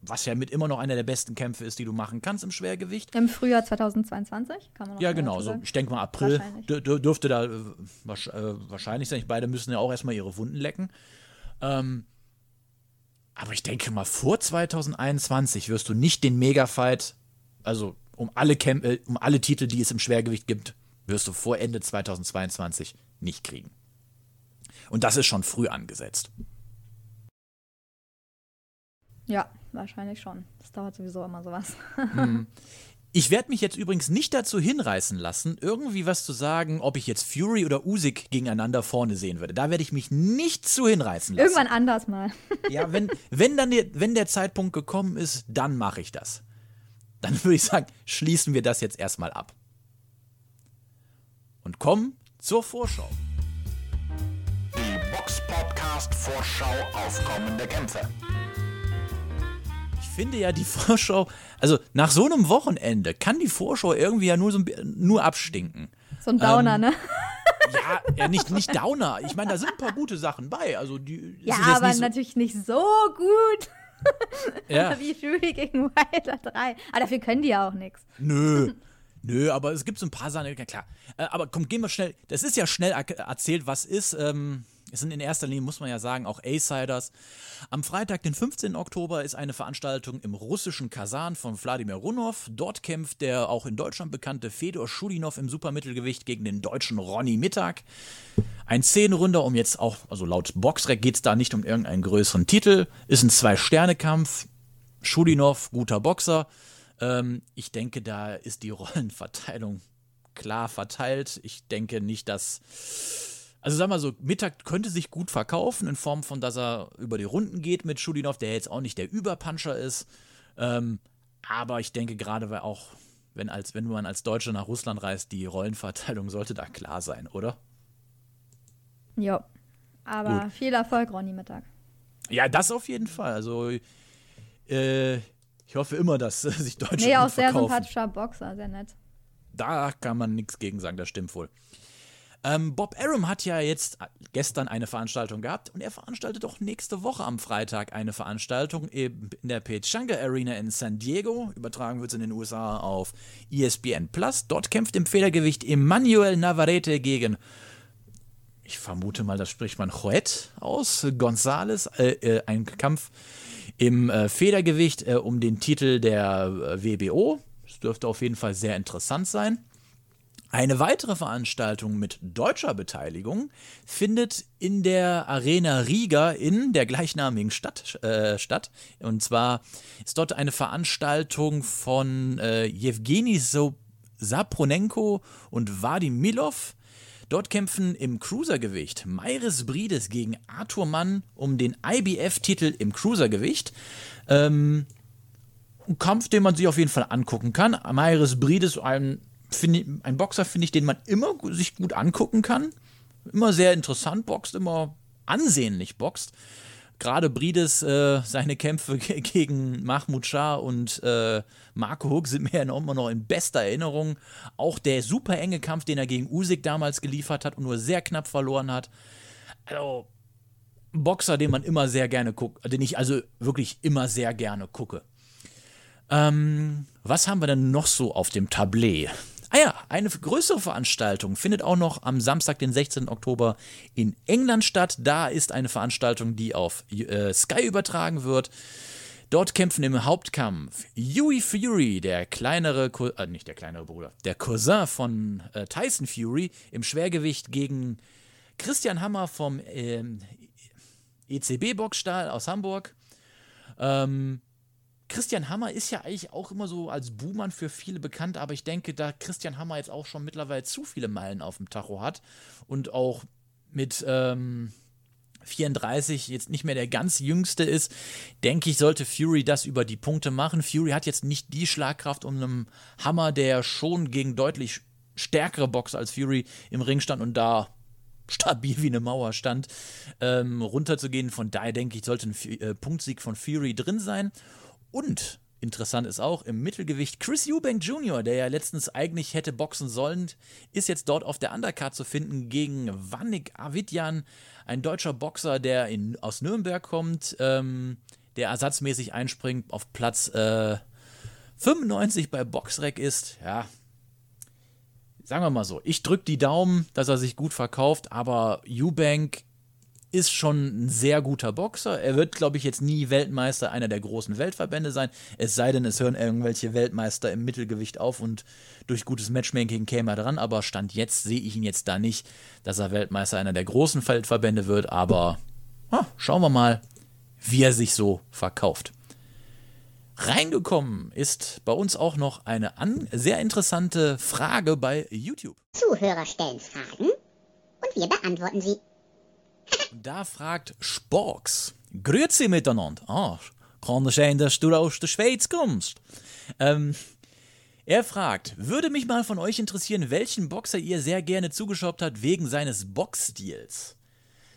S2: was ja mit immer noch einer der besten Kämpfe ist, die du machen kannst im Schwergewicht.
S3: Im Frühjahr 2022 kann man noch
S2: Ja, genau. So, ich denke mal, April dürfte da äh, äh, wahrscheinlich sein. Beide müssen ja auch erstmal ihre Wunden lecken. Ähm, aber ich denke mal, vor 2021 wirst du nicht den Mega-Fight, also um alle, Kämp äh, um alle Titel, die es im Schwergewicht gibt, wirst du vor Ende 2022 nicht kriegen. Und das ist schon früh angesetzt.
S3: Ja, wahrscheinlich schon. Das dauert sowieso immer sowas.
S2: Ich werde mich jetzt übrigens nicht dazu hinreißen lassen, irgendwie was zu sagen, ob ich jetzt Fury oder Usyk gegeneinander vorne sehen würde. Da werde ich mich nicht zu hinreißen lassen.
S3: Irgendwann anders mal.
S2: Ja, wenn, wenn dann der, wenn der Zeitpunkt gekommen ist, dann mache ich das. Dann würde ich sagen, schließen wir das jetzt erstmal ab. Und kommen zur Vorschau.
S4: Die Box Podcast Vorschau auf kommende Kämpfe.
S2: Finde ja die Vorschau, also nach so einem Wochenende kann die Vorschau irgendwie ja nur, so, ein- nur abstinken.
S3: So ein Downer,
S2: Ähm,
S3: ne?
S2: Ja, ja nicht, nicht Downer. Ich meine, da sind ein paar gute Sachen bei. Also die,
S3: Ja, aber
S2: nicht so,
S3: natürlich nicht so gut
S2: ja.
S3: wie Fury gegen Wilder 3. Aber dafür können die ja auch nichts.
S2: Nö. Nö, aber es gibt so ein paar Sachen, ja klar. Äh, aber komm, gehen wir schnell. Das ist ja schnell er erzählt, was ist. Ähm, es sind in erster Linie, muss man ja sagen, auch A-Siders. Am Freitag, den 15. Oktober, ist eine Veranstaltung im russischen Kasan von Wladimir Runov. Dort kämpft der auch in Deutschland bekannte Fedor Schulinov im Supermittelgewicht gegen den deutschen Ronny Mittag. Ein Zehnrunder, um jetzt auch, also laut Boxrec geht es da nicht um irgendeinen größeren Titel. Ist ein Zwei-Sterne-Kampf. Schulinov, guter Boxer. Ähm, ich denke, da ist die Rollenverteilung klar verteilt. Ich denke nicht, dass. Also sag mal so, Mittag könnte sich gut verkaufen, in Form von, dass er über die Runden geht mit Schulinov, der jetzt auch nicht der Überpuncher ist. Ähm, aber ich denke gerade, weil auch, wenn, als, wenn man als Deutscher nach Russland reist, die Rollenverteilung sollte da klar sein, oder?
S3: Jo. Aber viel Erfolg, Ronny Mittag.
S2: Ja, das auf jeden Fall. Also, äh, ich hoffe immer, dass äh, sich Deutsche
S3: Nee, auch sehr
S2: verkaufen.
S3: sympathischer Boxer, sehr nett.
S2: Da kann man nichts gegen sagen, das stimmt wohl. Ähm, Bob Arum hat ja jetzt gestern eine Veranstaltung gehabt und er veranstaltet auch nächste Woche am Freitag eine Veranstaltung in der Pechanga Arena in San Diego. Übertragen wird es in den USA auf ESPN Plus. Dort kämpft im Federgewicht Emmanuel Navarrete gegen, ich vermute mal, das spricht man Joet aus, Gonzales. Äh, äh, ein Kampf im äh, Federgewicht äh, um den Titel der äh, WBO. Das dürfte auf jeden Fall sehr interessant sein. Eine weitere Veranstaltung mit deutscher Beteiligung findet in der Arena Riga in der gleichnamigen Stadt äh, statt. Und zwar ist dort eine Veranstaltung von äh, Jewgeni Sapronenko und Vadim Milov. Dort kämpfen im Cruisergewicht Mairis Brides gegen Arthur Mann um den IBF-Titel im Cruisergewicht. Ähm, ein Kampf, den man sich auf jeden Fall angucken kann. Mairis Brides, ein, ich- ein Boxer, finde ich, den man immer sich gut angucken kann. Immer sehr interessant boxt, immer ansehnlich boxt. Gerade Brides, äh, seine Kämpfe ge- gegen Mahmoud Shah und äh, Marco Hook sind mir ja immer noch in bester Erinnerung. Auch der super enge Kampf, den er gegen Usyk damals geliefert hat und nur sehr knapp verloren hat. Also, ein Boxer, den man immer sehr gerne guckt, den ich also wirklich immer sehr gerne gucke. Ähm, was haben wir denn noch so auf dem Tablet? Ah ja, eine größere Veranstaltung findet auch noch am Samstag, den 16. Oktober in England statt. Da ist eine Veranstaltung, die auf äh, Sky übertragen wird. Dort kämpfen im Hauptkampf Huey Fury, der kleinere, äh, nicht der kleinere Bruder, der Cousin von äh, Tyson Fury im Schwergewicht gegen Christian Hammer vom ähm, ECB Boxstahl aus Hamburg. Ähm, Christian Hammer ist ja eigentlich auch immer so als Buhmann für viele bekannt, aber ich denke, da Christian Hammer jetzt auch schon mittlerweile zu viele Meilen auf dem Tacho hat und auch mit ähm, 34 jetzt nicht mehr der ganz jüngste ist, denke ich, sollte Fury das über die Punkte machen. Fury hat jetzt nicht die Schlagkraft um einen Hammer, der schon gegen deutlich stärkere Boxer als Fury im Ring stand und da stabil wie eine Mauer stand, ähm, runterzugehen. Von daher denke ich, sollte ein Fu- äh, Punktsieg von Fury drin sein. Und interessant ist auch, im Mittelgewicht Chris Eubank Jr., der ja letztens eigentlich hätte boxen sollen, ist jetzt dort auf der Undercard zu finden gegen Vanik Avidjan, ein deutscher Boxer, der in, aus Nürnberg kommt, ähm, der ersatzmäßig einspringt, auf Platz äh, 95 bei Boxrec ist. Ja, sagen wir mal so, ich drücke die Daumen, dass er sich gut verkauft, aber Eubank ist schon ein sehr guter Boxer. Er wird, glaube ich, jetzt nie Weltmeister einer der großen Weltverbände sein. Es sei denn, es hören irgendwelche Weltmeister im Mittelgewicht auf und durch gutes Matchmaking käme er dran. Aber Stand jetzt sehe ich ihn jetzt da nicht, dass er Weltmeister einer der großen Weltverbände wird. Aber ha, schauen wir mal, wie er sich so verkauft. Reingekommen ist bei uns auch noch eine sehr interessante Frage bei YouTube.
S5: Zuhörer stellen Fragen und wir beantworten sie.
S2: Da fragt Sporks. Grüezi miteinander. Ah, kann es sein, dass du aus der Schweiz kommst? Ähm, er fragt, würde mich mal von euch interessieren, welchen Boxer ihr sehr gerne zugeschaut habt wegen seines Boxstils.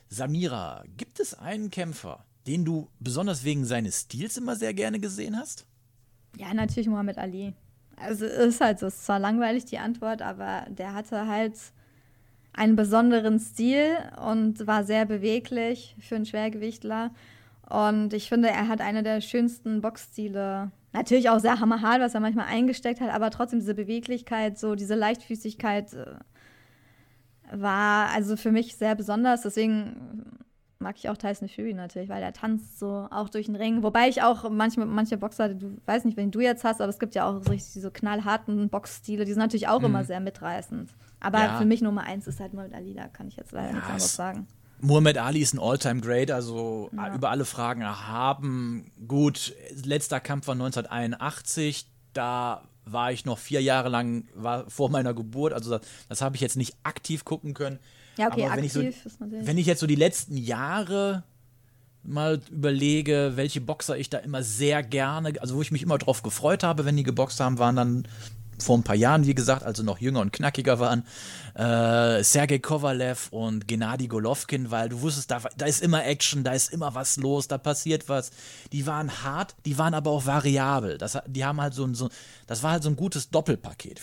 S2: Samira, gibt es einen Kämpfer, den du besonders wegen seines Stils immer sehr gerne gesehen hast?
S3: Ja, natürlich Muhammad Ali. Also ist halt so, ist zwar langweilig die Antwort, aber der hatte halt einen besonderen Stil und war sehr beweglich für einen Schwergewichtler. Und ich finde, er hat eine der schönsten Boxstile. Natürlich auch sehr hammerhart, was er manchmal eingesteckt hat, aber trotzdem diese Beweglichkeit, so diese Leichtfüßigkeit äh, war also für mich sehr besonders. Deswegen mag ich auch Tyson Fury natürlich, weil er tanzt so auch durch den Ring. Wobei ich auch manchmal, manche Boxer, du weiß nicht, wen du jetzt hast, aber es gibt ja auch so richtig diese knallharten Boxstile, die sind natürlich auch mhm. immer sehr mitreißend. Aber ja. für mich Nummer eins ist halt Muhammad Ali, da kann ich jetzt leider ja, nichts anderes sagen.
S2: Muhammad Ali ist ein Alltime great also ja. über alle Fragen erhaben. Gut, letzter Kampf war 1981, da war ich noch vier Jahre lang war vor meiner Geburt, also das, das habe ich jetzt nicht aktiv gucken können.
S3: Ja, okay,
S2: Aber wenn
S3: aktiv
S2: ich so, Wenn ich jetzt so die letzten Jahre mal überlege, welche Boxer ich da immer sehr gerne, also wo ich mich immer drauf gefreut habe, wenn die geboxt haben, waren dann vor ein paar Jahren, wie gesagt, also noch jünger und knackiger waren, äh, Sergei Kovalev und Gennady Golovkin, weil du wusstest, da, da ist immer Action, da ist immer was los, da passiert was. Die waren hart, die waren aber auch variabel. Das, die haben halt so ein, so, das war halt so ein gutes Doppelpaket.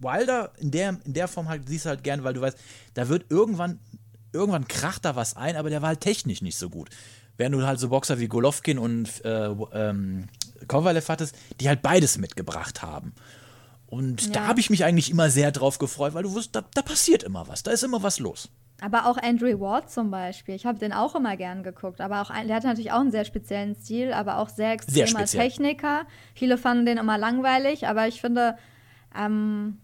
S2: Wilder in der, in der Form halt, siehst du halt gern, weil du weißt, da wird irgendwann, irgendwann kracht da was ein, aber der war halt technisch nicht so gut. Während du halt so Boxer wie Golovkin und äh, ähm, Kovalev hattest, die halt beides mitgebracht haben. Und ja. da habe ich mich eigentlich immer sehr drauf gefreut, weil du wusstest, da, da, passiert immer was, da ist immer was los.
S3: Aber auch Andrew Ward zum Beispiel, ich habe den auch immer gern geguckt, aber auch der hatte natürlich auch einen sehr speziellen Stil, aber auch sehr extremer sehr Techniker. Viele fanden den immer langweilig, aber ich finde, ähm,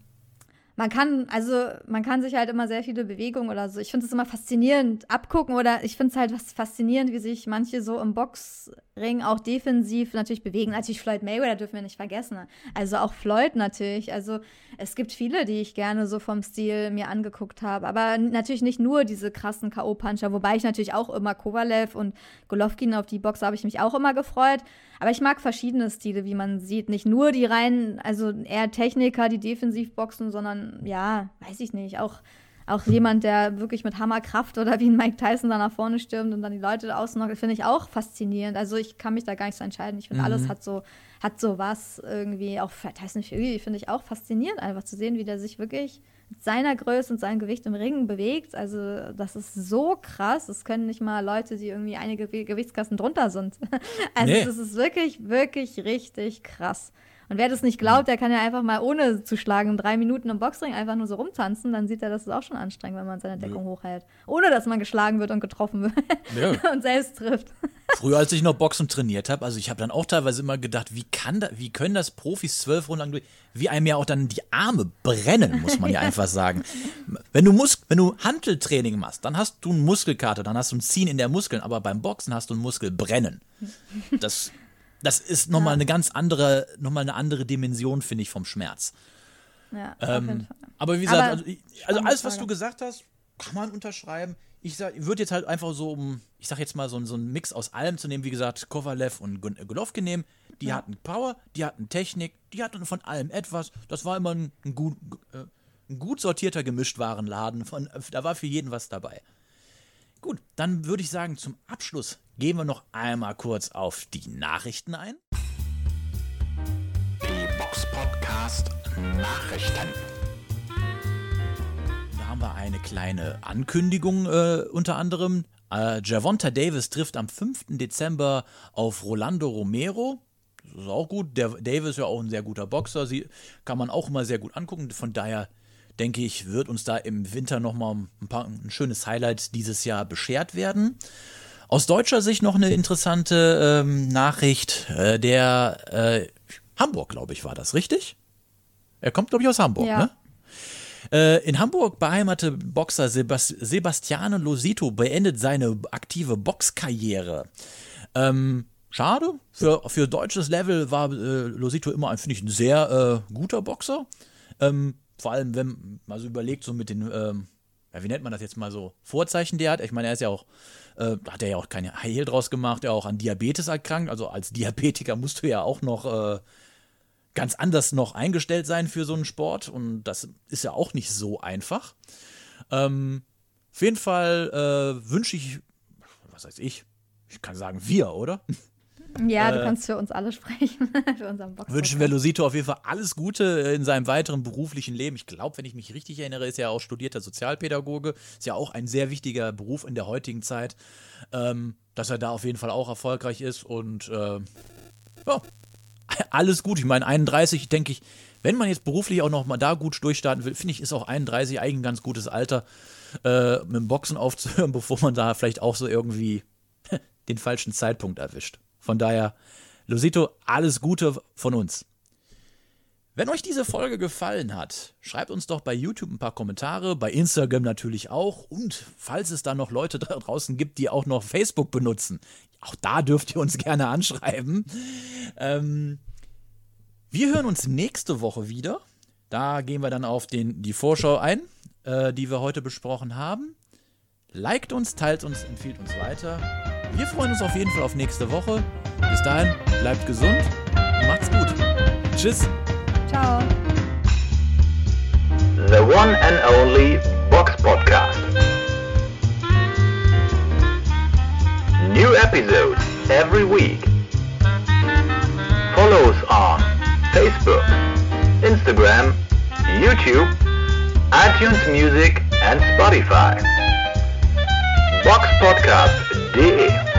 S3: man kann, also man kann sich halt immer sehr viele Bewegungen oder so. Ich finde es immer faszinierend abgucken oder ich finde es halt was faszinierend, wie sich manche so im Boxring auch defensiv natürlich bewegen. Natürlich Floyd Mayweather dürfen wir nicht vergessen. Also auch Floyd natürlich. Also es gibt viele, die ich gerne so vom Stil mir angeguckt habe. Aber natürlich nicht nur diese krassen K.O.-Puncher, wobei ich natürlich auch immer Kovalev und Golovkin auf die Box habe ich mich auch immer gefreut. Aber ich mag verschiedene Stile, wie man sieht. Nicht nur die reinen, also eher Techniker, die defensiv boxen, sondern ja, weiß ich nicht, auch, auch jemand, der wirklich mit Hammerkraft oder wie ein Mike Tyson da nach vorne stürmt und dann die Leute außen noch, finde ich auch faszinierend. Also ich kann mich da gar nicht so entscheiden. Ich finde, mhm. alles hat so, hat so was irgendwie, auch Tyson Fury finde ich auch faszinierend, einfach zu sehen, wie der sich wirklich mit seiner Größe und seinem Gewicht im Ring bewegt. Also das ist so krass. Das können nicht mal Leute, die irgendwie einige Gewichtsklassen drunter sind. Also nee. das ist wirklich, wirklich richtig krass. Und wer das nicht glaubt, der kann ja einfach mal ohne zu schlagen drei Minuten im Boxring einfach nur so rumtanzen. Dann sieht er, das ist auch schon anstrengend, wenn man seine Deckung ja. hochhält. Ohne dass man geschlagen wird und getroffen wird. Ja. und selbst trifft.
S2: Früher, als ich noch Boxen trainiert habe, also ich habe dann auch teilweise immer gedacht, wie kann da, wie können das Profis zwölf Runden lang durch, wie einem ja auch dann die Arme brennen, muss man ja, ja einfach sagen. Wenn du Mus wenn du Hanteltraining machst, dann hast du einen Muskelkater, dann hast du ein Ziehen in der Muskeln, aber beim Boxen hast du ein Muskelbrennen. Das das ist nochmal ja. eine ganz andere, nochmal eine andere Dimension, finde ich, vom Schmerz.
S3: Ja, ähm,
S2: aber wie gesagt, aber also, also, alles, was du gesagt hast, kann man unterschreiben. Ich würde jetzt halt einfach so, um, ich sag jetzt mal, so, so einen Mix aus allem zu nehmen, wie gesagt, Kovalev und Golovkin nehmen. Die ja. hatten Power, die hatten Technik, die hatten von allem etwas. Das war immer ein, ein gut, äh, ein gut sortierter Gemischtwarenladen. Von, da war für jeden was dabei. Gut, dann würde ich sagen, zum Abschluss gehen wir noch einmal kurz auf die Nachrichten ein.
S4: Die Box Podcast Nachrichten.
S2: Da haben wir eine kleine Ankündigung äh, unter anderem. Äh, Javonta Davis trifft am 5. Dezember auf Rolando Romero. Das ist auch gut. Der Davis ist ja auch ein sehr guter Boxer. Sie kann man auch immer sehr gut angucken. Von daher denke ich, wird uns da im Winter nochmal ein, ein schönes Highlight dieses Jahr beschert werden. Aus deutscher Sicht noch eine interessante ähm, Nachricht. Äh, der äh, Hamburg, glaube ich, war das, richtig? Er kommt, glaube ich, aus Hamburg, ja. ne? Äh, in Hamburg beheimatete Boxer Sebast Sebastiano Losito beendet seine aktive Boxkarriere. Ähm, schade. Für, für deutsches Level war äh, Losito immer, finde ich, ein sehr äh, guter Boxer. Ähm, vor allem, wenn man so überlegt, so mit den, ähm, ja, wie nennt man das jetzt mal so, Vorzeichen, die er hat. Ich meine, er ist ja auch, äh, hat er ja auch keine Heil draus gemacht, er auch an Diabetes erkrankt. Also als Diabetiker musst du ja auch noch äh, ganz anders noch eingestellt sein für so einen Sport. Und das ist ja auch nicht so einfach. Ähm, auf jeden Fall äh, wünsche ich, was weiß ich, ich kann sagen wir, oder?
S3: Ja, du
S2: Äh,
S3: kannst für uns alle sprechen. für unseren Box.
S2: Wünschen wir Losito auf jeden Fall alles Gute in seinem weiteren beruflichen Leben. Ich glaube, wenn ich mich richtig erinnere, ist er auch studierter Sozialpädagoge. Ist ja auch ein sehr wichtiger Beruf in der heutigen Zeit. Ähm, dass er da auf jeden Fall auch erfolgreich ist und äh, ja, alles gut. Ich meine, 31, denke ich, wenn man jetzt beruflich auch noch mal da gut durchstarten will, finde ich, ist auch 31 eigentlich ein ganz gutes Alter, äh, mit dem Boxen aufzuhören, bevor man da vielleicht auch so irgendwie den falschen Zeitpunkt erwischt. Von daher, Losito, alles Gute von uns. Wenn euch diese Folge gefallen hat, schreibt uns doch bei YouTube ein paar Kommentare, bei Instagram natürlich auch und falls es da noch Leute da draußen gibt, die auch noch Facebook benutzen, auch da dürft ihr uns gerne anschreiben. Ähm, wir hören uns nächste Woche wieder. Da gehen wir dann auf den, die Vorschau ein, äh, die wir heute besprochen haben. Liked uns, teilt uns, empfiehlt uns weiter. Wir freuen uns auf jeden Fall auf nächste Woche. Bis dahin, bleibt gesund und macht's gut. Tschüss.
S3: Ciao.
S1: The one and only Box Podcast. New episodes every week. Follow us on Facebook, Instagram, YouTube, iTunes Music and Spotify. Box Podcast prazer.